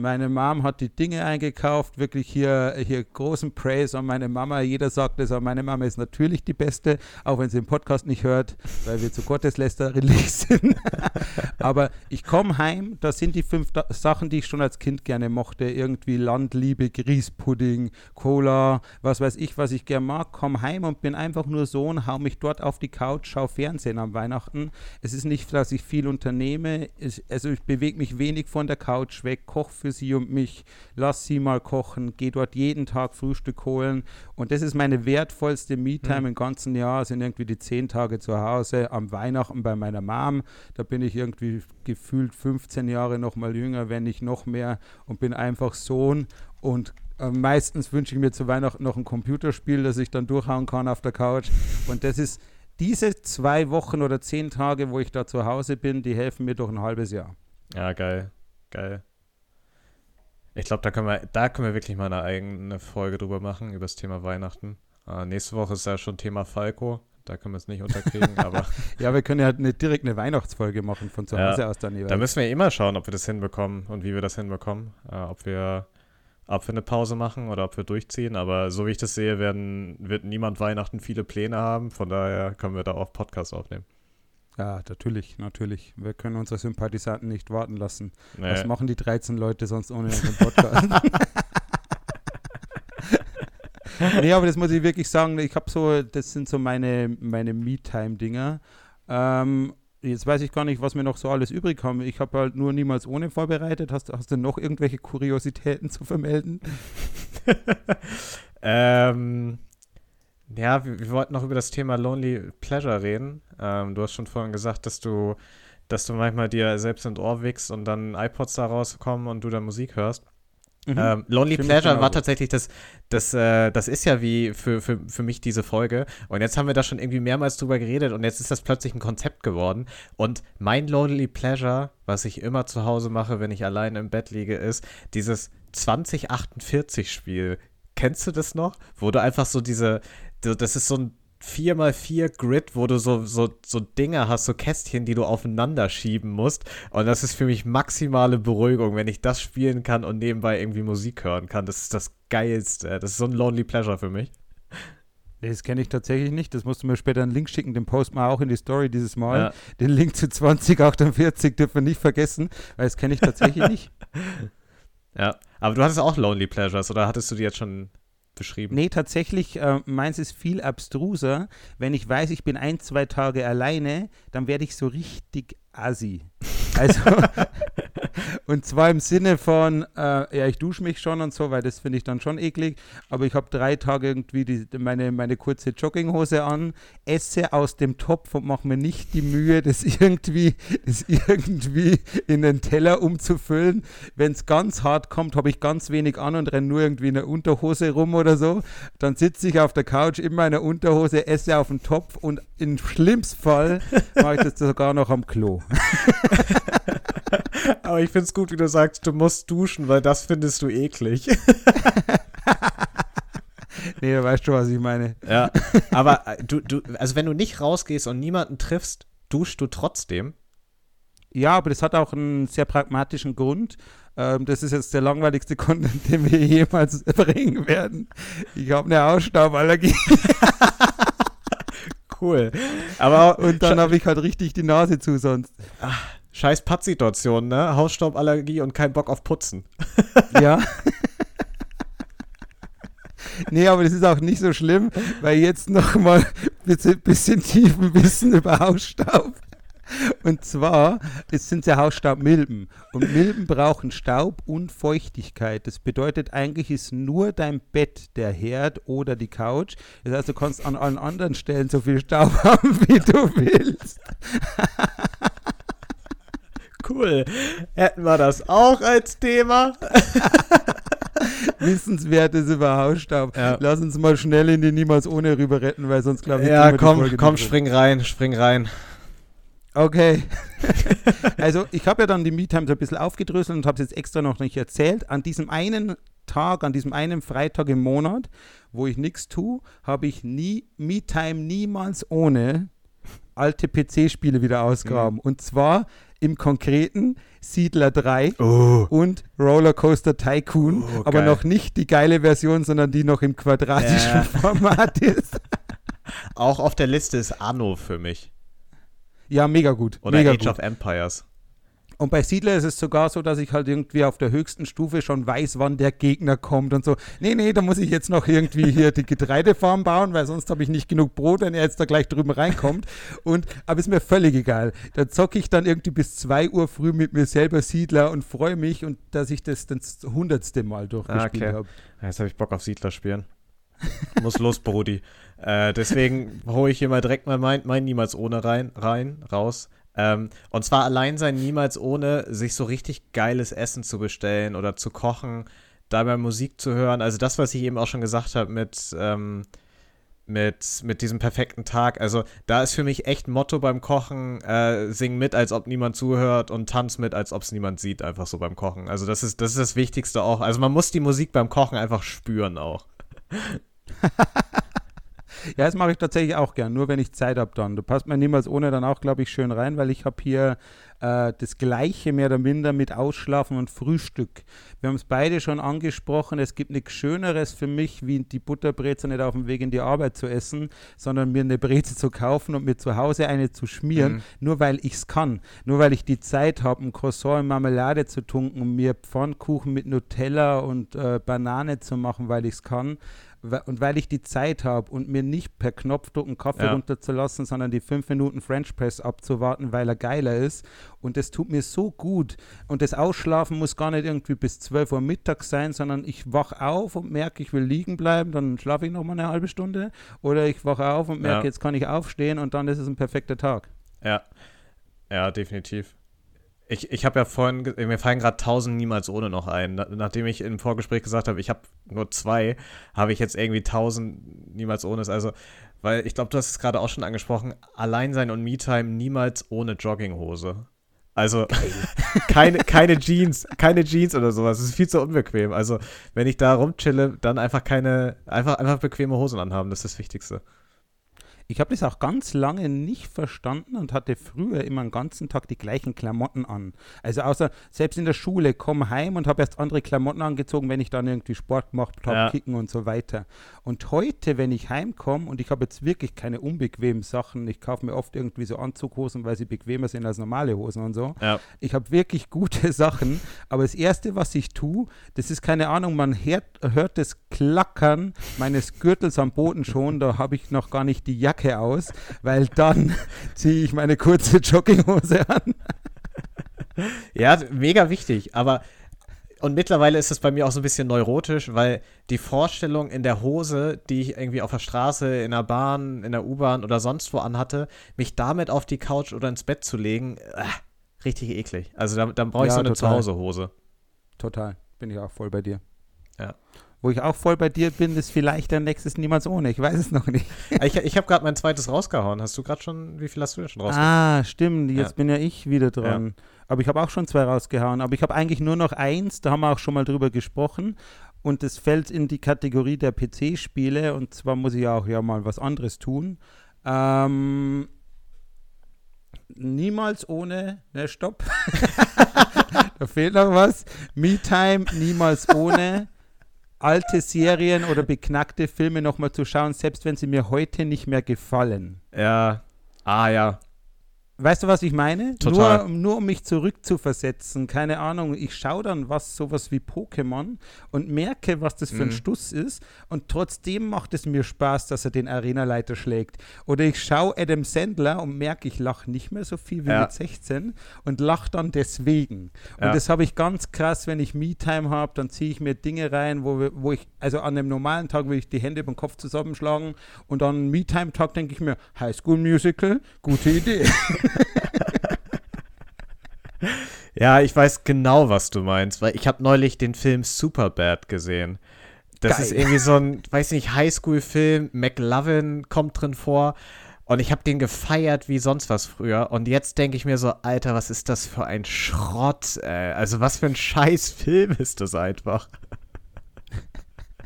Meine Mom hat die Dinge eingekauft, wirklich hier, hier großen Praise an meine Mama. Jeder sagt es, aber meine Mama ist natürlich die Beste, auch wenn sie den Podcast nicht hört, weil wir zu gotteslästerlich sind. *laughs* aber ich komme heim, da sind die fünf Sachen, die ich schon als Kind gerne mochte. Irgendwie Landliebe, Grießpudding, Cola, was weiß ich, was ich gern mag. Komm heim und bin einfach nur Sohn, hau mich dort auf die Couch, schau Fernsehen am Weihnachten. Es ist nicht, dass ich viel unternehme. Es, also ich bewege mich wenig von der Couch weg, koche für sie und mich, lass sie mal kochen, gehe dort jeden Tag Frühstück holen. Und das ist meine wertvollste Me-Time im ganzen Jahr, sind irgendwie die zehn Tage zu Hause, am Weihnachten bei meiner Mom. Da bin ich irgendwie gefühlt 15 Jahre noch mal jünger, wenn nicht noch mehr und bin einfach Sohn und äh, meistens wünsche ich mir zu Weihnachten noch ein Computerspiel, das ich dann durchhauen kann auf der Couch. Und das ist diese zwei Wochen oder zehn Tage, wo ich da zu Hause bin, die helfen mir durch ein halbes Jahr. Ja, geil. Geil. Ich glaube, da können wir, da können wir wirklich mal eine eigene Folge drüber machen, über das Thema Weihnachten. Äh, nächste Woche ist ja schon Thema Falco. Da können wir es nicht unterkriegen, *laughs* aber Ja, wir können ja eine, direkt eine Weihnachtsfolge machen von zu Ja, Hause aus dann jeweils. da müssen wir immer schauen, ob wir das hinbekommen und wie wir das hinbekommen. Äh, ob wir ob wir eine Pause machen oder ob wir durchziehen. Aber so wie ich das sehe, werden, wird niemand Weihnachten viele Pläne haben. Von daher können wir da auch Podcast aufnehmen. Ja, natürlich, natürlich. Wir können unsere Sympathisanten nicht warten lassen. Nee. Was machen die 13 Leute sonst ohne unseren Podcast? *laughs* nee, aber das muss ich wirklich sagen, ich habe so, das sind so meine, meine Me-Time-Dinger. Ähm, jetzt weiß ich gar nicht, was wir noch so alles übrig haben. Ich habe halt nur niemals ohne vorbereitet. Hast, hast du noch irgendwelche Kuriositäten zu vermelden? *laughs* ähm, ja, wir, wir wollten noch über das Thema Lonely Pleasure reden. Ähm, du hast schon vorhin gesagt, dass du, dass du manchmal dir selbst ins Ohr wickst und dann iPods da rauskommen und du dann Musik hörst. Ähm, Lonely ich Pleasure war tatsächlich das, das, äh, das ist ja wie für, für, für mich diese Folge. Und jetzt haben wir da schon irgendwie mehrmals drüber geredet und jetzt ist das plötzlich ein Konzept geworden. Und mein Lonely Pleasure, was ich immer zu Hause mache, wenn ich allein im Bett liege, ist dieses 2048-Spiel. Kennst du das noch? Wo du einfach so diese, das ist so ein 4x4 Grid, wo du so, so, so Dinger hast, so Kästchen, die du aufeinander schieben musst. Und das ist für mich maximale Beruhigung, wenn ich das spielen kann und nebenbei irgendwie Musik hören kann. Das ist das Geilste. Das ist so ein Lonely Pleasure für mich. Nee, Das kenne ich tatsächlich nicht. Das musst du mir später einen Link schicken. Den posten wir auch in die Story dieses Mal. Ja. Den Link zu 2048 dürfen wir nicht vergessen, weil das kenne ich tatsächlich nicht. *laughs* Ja. Aber du hattest auch Lonely Pleasures oder hattest du die jetzt schon beschrieben. Nee, tatsächlich, äh, meins ist viel abstruser. Wenn ich weiß, ich bin ein, zwei Tage alleine, dann werde ich so richtig assi. Also, *laughs* und zwar im Sinne von, äh, ja, ich dusche mich schon und so, weil das finde ich dann schon eklig, aber ich habe drei Tage irgendwie die, meine, meine kurze Jogginghose an, esse aus dem Topf und mache mir nicht die Mühe, *laughs* das irgendwie, das irgendwie in den Teller umzufüllen. Wenn es ganz hart kommt, habe ich ganz wenig an und renne nur irgendwie in der Unterhose rum oder so. Dann sitze ich auf der Couch in meiner Unterhose, esse auf dem Topf und im schlimmsten Fall *laughs* mache ich das sogar noch am Klo. *laughs* Aber ich finde es gut, wie du sagst, du musst duschen, weil das findest du eklig. *laughs* nee, du weißt schon, was ich meine. Ja, aber äh, du, du, also wenn du nicht rausgehst und niemanden triffst, duschst du trotzdem. Ja, aber das hat auch einen sehr pragmatischen Grund. Ähm, das ist jetzt der langweiligste *laughs* Content, den wir jemals *laughs* bringen werden. Ich habe eine Ausstauballergie. cool. Aber und dann habe ich halt richtig die Nase zu sonst. Ach, scheiß Pattsituation, ne? Hausstauballergie und kein Bock auf Putzen. *laughs* ja. nee, aber das ist auch nicht so schlimm, weil jetzt nochmal ein bisschen tiefen Wissen über Hausstaub. Und zwar, es sind ja Hausstaubmilben. Und Milben brauchen Staub und Feuchtigkeit. Das bedeutet, eigentlich ist nur dein Bett der Herd oder die Couch. Das heißt, du kannst an allen anderen Stellen so viel Staub *laughs* haben, wie du willst. Cool. Hätten wir das auch als Thema? *laughs* Wissenswertes über Hausstaub. Ja. Lass uns mal schnell in die Niemals ohne rüber retten, weil sonst glaube ich. Ja, komm, komm, spring rein, spring rein. Okay. *laughs* also ich habe ja dann die Me-Time so ein bisschen aufgedröselt und habe es jetzt extra noch nicht erzählt. An diesem einen Tag, an diesem einen Freitag im Monat, wo ich nichts tue, habe ich nie Me-Time niemals ohne alte PC-Spiele wieder ausgraben. Mhm. Und zwar im Konkreten Siedler 3 oh. und Rollercoaster Tycoon, oh, aber noch nicht die geile Version, sondern die noch im quadratischen ja. Format *laughs* ist. Auch auf der Liste ist Anno für mich. Ja, mega gut. Oder mega Age gut. of Empires. Und bei Siedler ist es sogar so, dass ich halt irgendwie auf der höchsten Stufe schon weiß, wann der Gegner kommt und so. Nee, nee, da muss ich jetzt noch irgendwie hier die Getreidefarm bauen, weil sonst habe ich nicht genug Brot, wenn er jetzt da gleich drüben reinkommt. Und, aber ist mir völlig egal. Da zocke ich dann irgendwie bis 2 Uhr früh mit mir selber Siedler und freue mich und dass ich das das hundertste Mal durchgespielt ah, okay. habe. Jetzt habe ich Bock auf Siedler spielen. Muss los, Brody. Äh, deswegen hole ich hier mal direkt mal mein, mein Niemals ohne rein, rein raus. Ähm, und zwar allein sein niemals ohne, sich so richtig geiles Essen zu bestellen oder zu kochen, dabei Musik zu hören. Also das, was ich eben auch schon gesagt habe mit, ähm, mit, mit diesem perfekten Tag. Also da ist für mich echt Motto beim Kochen, äh, sing mit, als ob niemand zuhört und tanz mit, als ob es niemand sieht, einfach so beim Kochen. Also das ist, das ist das Wichtigste auch. Also man muss die Musik beim Kochen einfach spüren auch. *laughs* Ja, das mache ich tatsächlich auch gern, nur wenn ich Zeit habe dann. Du passt mir niemals ohne dann auch, glaube ich, schön rein, weil ich habe hier äh, das Gleiche mehr oder minder mit Ausschlafen und Frühstück. Wir haben es beide schon angesprochen, es gibt nichts Schöneres für mich, wie die Butterbreze nicht auf dem Weg in die Arbeit zu essen, sondern mir eine Breze zu kaufen und mir zu Hause eine zu schmieren, mhm. nur weil ich es kann. Nur weil ich die Zeit habe, ein Croissant in Marmelade zu tunken mir Pfannkuchen mit Nutella und äh, Banane zu machen, weil ich es kann und weil ich die Zeit habe und mir nicht per Knopfdruck einen Kaffee ja. runterzulassen, sondern die fünf Minuten French Press abzuwarten, weil er geiler ist. Und das tut mir so gut. Und das Ausschlafen muss gar nicht irgendwie bis 12 Uhr mittags sein, sondern ich wache auf und merke, ich will liegen bleiben, dann schlafe ich noch mal eine halbe Stunde. Oder ich wache auf und merke, ja. jetzt kann ich aufstehen und dann ist es ein perfekter Tag. Ja, ja, definitiv. Ich, ich habe ja vorhin, mir fallen gerade tausend niemals ohne noch ein. Nachdem ich im Vorgespräch gesagt habe, ich habe nur zwei, habe ich jetzt irgendwie tausend niemals ohne. Also, weil ich glaube, du hast es gerade auch schon angesprochen, Alleinsein und Me-Time niemals ohne Jogginghose. Also *laughs* keine, keine Jeans, keine Jeans oder sowas. Das ist viel zu unbequem. Also, wenn ich da rumchille, dann einfach keine, einfach, einfach bequeme Hosen anhaben, das ist das Wichtigste. Ich habe das auch ganz lange nicht verstanden und hatte früher immer den ganzen Tag die gleichen Klamotten an. Also außer selbst in der Schule, komm heim und habe erst andere Klamotten angezogen, wenn ich dann irgendwie Sport gemacht habe, Ja. Kicken und so weiter. Und heute, wenn ich heimkomme und ich habe jetzt wirklich keine unbequemen Sachen, ich kaufe mir oft irgendwie so Anzughosen, weil sie bequemer sind als normale Hosen und so. Ja. Ich habe wirklich gute *laughs* Sachen, aber das Erste, was ich tue, das ist keine Ahnung, man hört, hört das Klackern meines Gürtels am Boden schon, da habe ich noch gar nicht die Jacke aus, weil dann *laughs* ziehe ich meine kurze Jogginghose an. Ja, mega wichtig, aber und mittlerweile ist es bei mir auch so ein bisschen neurotisch, weil die Vorstellung in der Hose, die ich irgendwie auf der Straße, in der Bahn, in der U-Bahn oder sonst wo anhatte, mich damit auf die Couch oder ins Bett zu legen, äh, richtig eklig. Also dann, dann brauche ich Ja, so eine. Zuhausehose. Total, bin ich auch voll bei dir. Ja. Wo ich auch voll bei dir bin, ist vielleicht der nächstes niemals ohne. Ich weiß es noch nicht. ich ich habe gerade mein zweites rausgehauen. Hast du gerade schon, wie viel hast du denn schon rausgehauen? Ah, stimmt. Jetzt Ja. bin ja ich wieder dran. Aber ich habe auch schon zwei rausgehauen. Aber ich habe eigentlich nur noch eins, da haben wir auch schon mal drüber gesprochen. Und das fällt in die Kategorie der PC-Spiele. Und zwar muss ich auch ja mal was anderes tun. Ähm, niemals ohne. Ne, stopp. *laughs* da fehlt noch was. Me-Time, niemals ohne. Alte Serien oder beknackte Filme nochmal zu schauen, selbst wenn sie mir heute nicht mehr gefallen. Ja. Ah, ja. Weißt du, was ich meine? Total. Nur, nur um mich zurückzuversetzen. Keine Ahnung, ich schaue dann was, sowas wie Pokémon und merke, was das für ein Mhm. Stuss ist. Und trotzdem macht es mir Spaß, dass er den Arenaleiter schlägt. Oder ich schaue Adam Sandler und merke, ich lache nicht mehr so viel wie Ja. mit 16 und lache dann deswegen. Und Ja. das habe ich ganz krass, wenn ich Me-Time habe, dann ziehe ich mir Dinge rein, wo, wir- wo ich, also an einem normalen Tag will ich die Hände den Kopf zusammenschlagen und an einem Me-Time-Tag denke ich mir, High School Musical, gute Idee. *laughs* *laughs* Ja, ich weiß genau, was du meinst, weil ich habe neulich den Film Superbad gesehen. Das Geil. ist irgendwie so ein, weiß nicht, Highschool-Film, McLovin kommt drin vor und ich habe den gefeiert wie sonst was früher und jetzt denke ich mir so, Alter, was ist das für ein Schrott, ey. Also was für ein scheiß Film ist das einfach.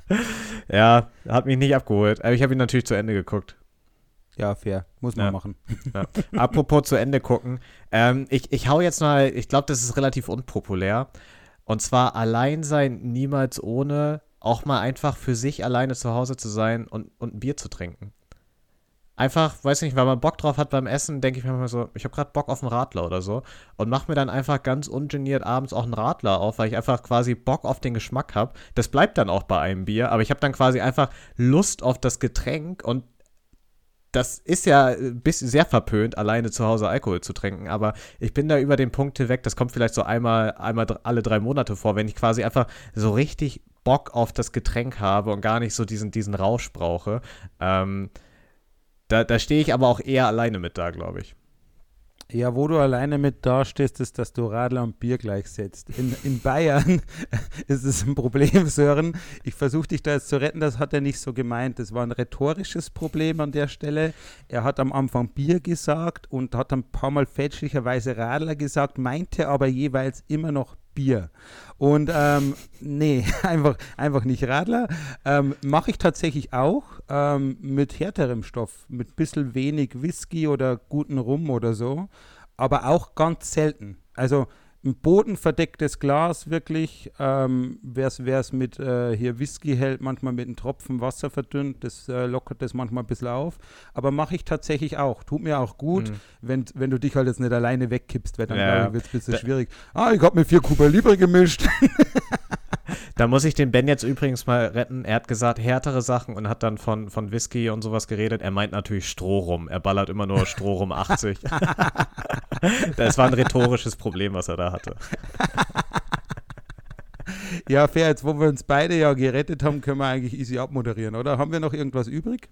*laughs* ja, hat mich nicht abgeholt, aber ich habe ihn natürlich zu Ende geguckt. Ja, fair. Muss man Ja. machen. Ja. *laughs* Apropos zu Ende gucken. Ähm, ich, ich hau jetzt mal, ich glaube, das ist relativ unpopulär. Und zwar allein sein, niemals ohne, auch mal einfach für sich alleine zu Hause zu sein und, und ein Bier zu trinken. Einfach, weiß nicht, weil man Bock drauf hat beim Essen, denke ich mir mal so, ich habe gerade Bock auf einen Radler oder so und mache mir dann einfach ganz ungeniert abends auch einen Radler auf, weil ich einfach quasi Bock auf den Geschmack habe. Das bleibt dann auch bei einem Bier, aber ich habe dann quasi einfach Lust auf das Getränk und das ist ja ein bisschen sehr verpönt, alleine zu Hause Alkohol zu trinken, aber ich bin da über den Punkt hinweg, das kommt vielleicht so einmal, einmal alle drei Monate vor, wenn ich quasi einfach so richtig Bock auf das Getränk habe und gar nicht so diesen, diesen Rausch brauche. Ähm, da, da stehe ich aber auch eher alleine mit da, glaube ich. Ja, wo du alleine mit dastehst, ist, dass du Radler und Bier gleichsetzt. In, in Bayern *laughs* ist es ein Problem, Sören. Ich versuche dich da jetzt zu retten, das hat er nicht so gemeint. Das war ein rhetorisches Problem an der Stelle. Er hat am Anfang Bier gesagt und hat ein paar Mal fälschlicherweise Radler gesagt, meinte aber jeweils immer noch Bier. Und ähm, nee, *laughs* einfach, einfach nicht Radler. Ähm, Mache ich tatsächlich auch ähm, mit härterem Stoff, mit bisschen wenig Whisky oder guten Rum oder so, aber auch ganz selten. Also ein bodenverdecktes Glas wirklich, ähm, wer es mit äh, hier Whisky hält, manchmal mit einem Tropfen Wasser verdünnt, das äh, lockert das manchmal ein bisschen auf. Aber mache ich tatsächlich auch. Tut mir auch gut, Mhm. wenn, wenn du dich halt jetzt nicht alleine wegkippst, weil dann Ja. wird es ein bisschen Da- schwierig. Ah, ich habe mir vier Cuba Libre gemischt. *laughs* Da muss ich den Ben jetzt übrigens mal retten. Er hat gesagt, härtere Sachen und hat dann von, von Whisky und sowas geredet. Er meint natürlich Strohrum. Er ballert immer nur Strohrum 80. *laughs* das war ein rhetorisches Problem, was er da hatte. Ja, fair, jetzt wo wir uns beide ja gerettet haben, können wir eigentlich easy abmoderieren, oder? Haben wir noch irgendwas übrig?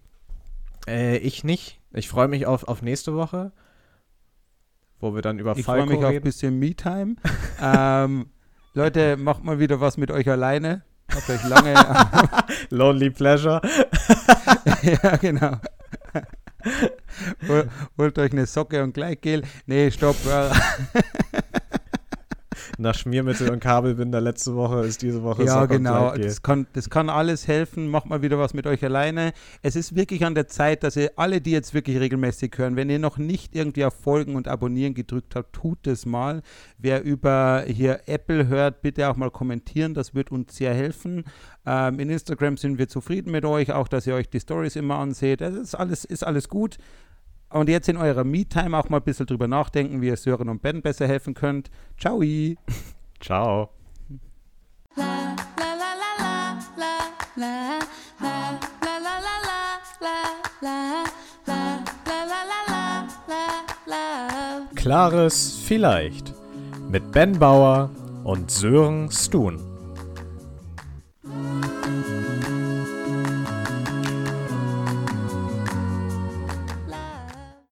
Äh, ich nicht. Ich freue mich auf, auf nächste Woche, wo wir dann über Ich freue Falco mich auf ein reden. bisschen Me-Time. *laughs* ähm, Leute, macht mal wieder was mit euch alleine. Habt euch lange. *laughs* Lonely Pleasure. *laughs* ja, genau. Hol, holt euch eine Socke und Gleitgel. Nee, stopp. Nach Schmiermittel und Kabelbinder letzte Woche ist diese Woche Ja, und genau. Das kann, das kann alles helfen. Macht mal wieder was mit euch alleine. Es ist wirklich an der Zeit, dass ihr alle, die jetzt wirklich regelmäßig hören, wenn ihr noch nicht irgendwie auf Folgen und Abonnieren gedrückt habt, tut es mal. Wer über hier Apple hört, bitte auch mal kommentieren. Das wird uns sehr helfen. Ähm, in Instagram sind wir zufrieden mit euch, auch dass ihr euch die Stories immer anseht. Das ist alles, ist alles gut und jetzt in eurer Me-Time auch mal ein bisschen drüber nachdenken, wie ihr Sören und Ben besser helfen könnt. Ciao. *laughs* Ciao. Klares Vielleicht mit Ben Bauer und Sören Stun.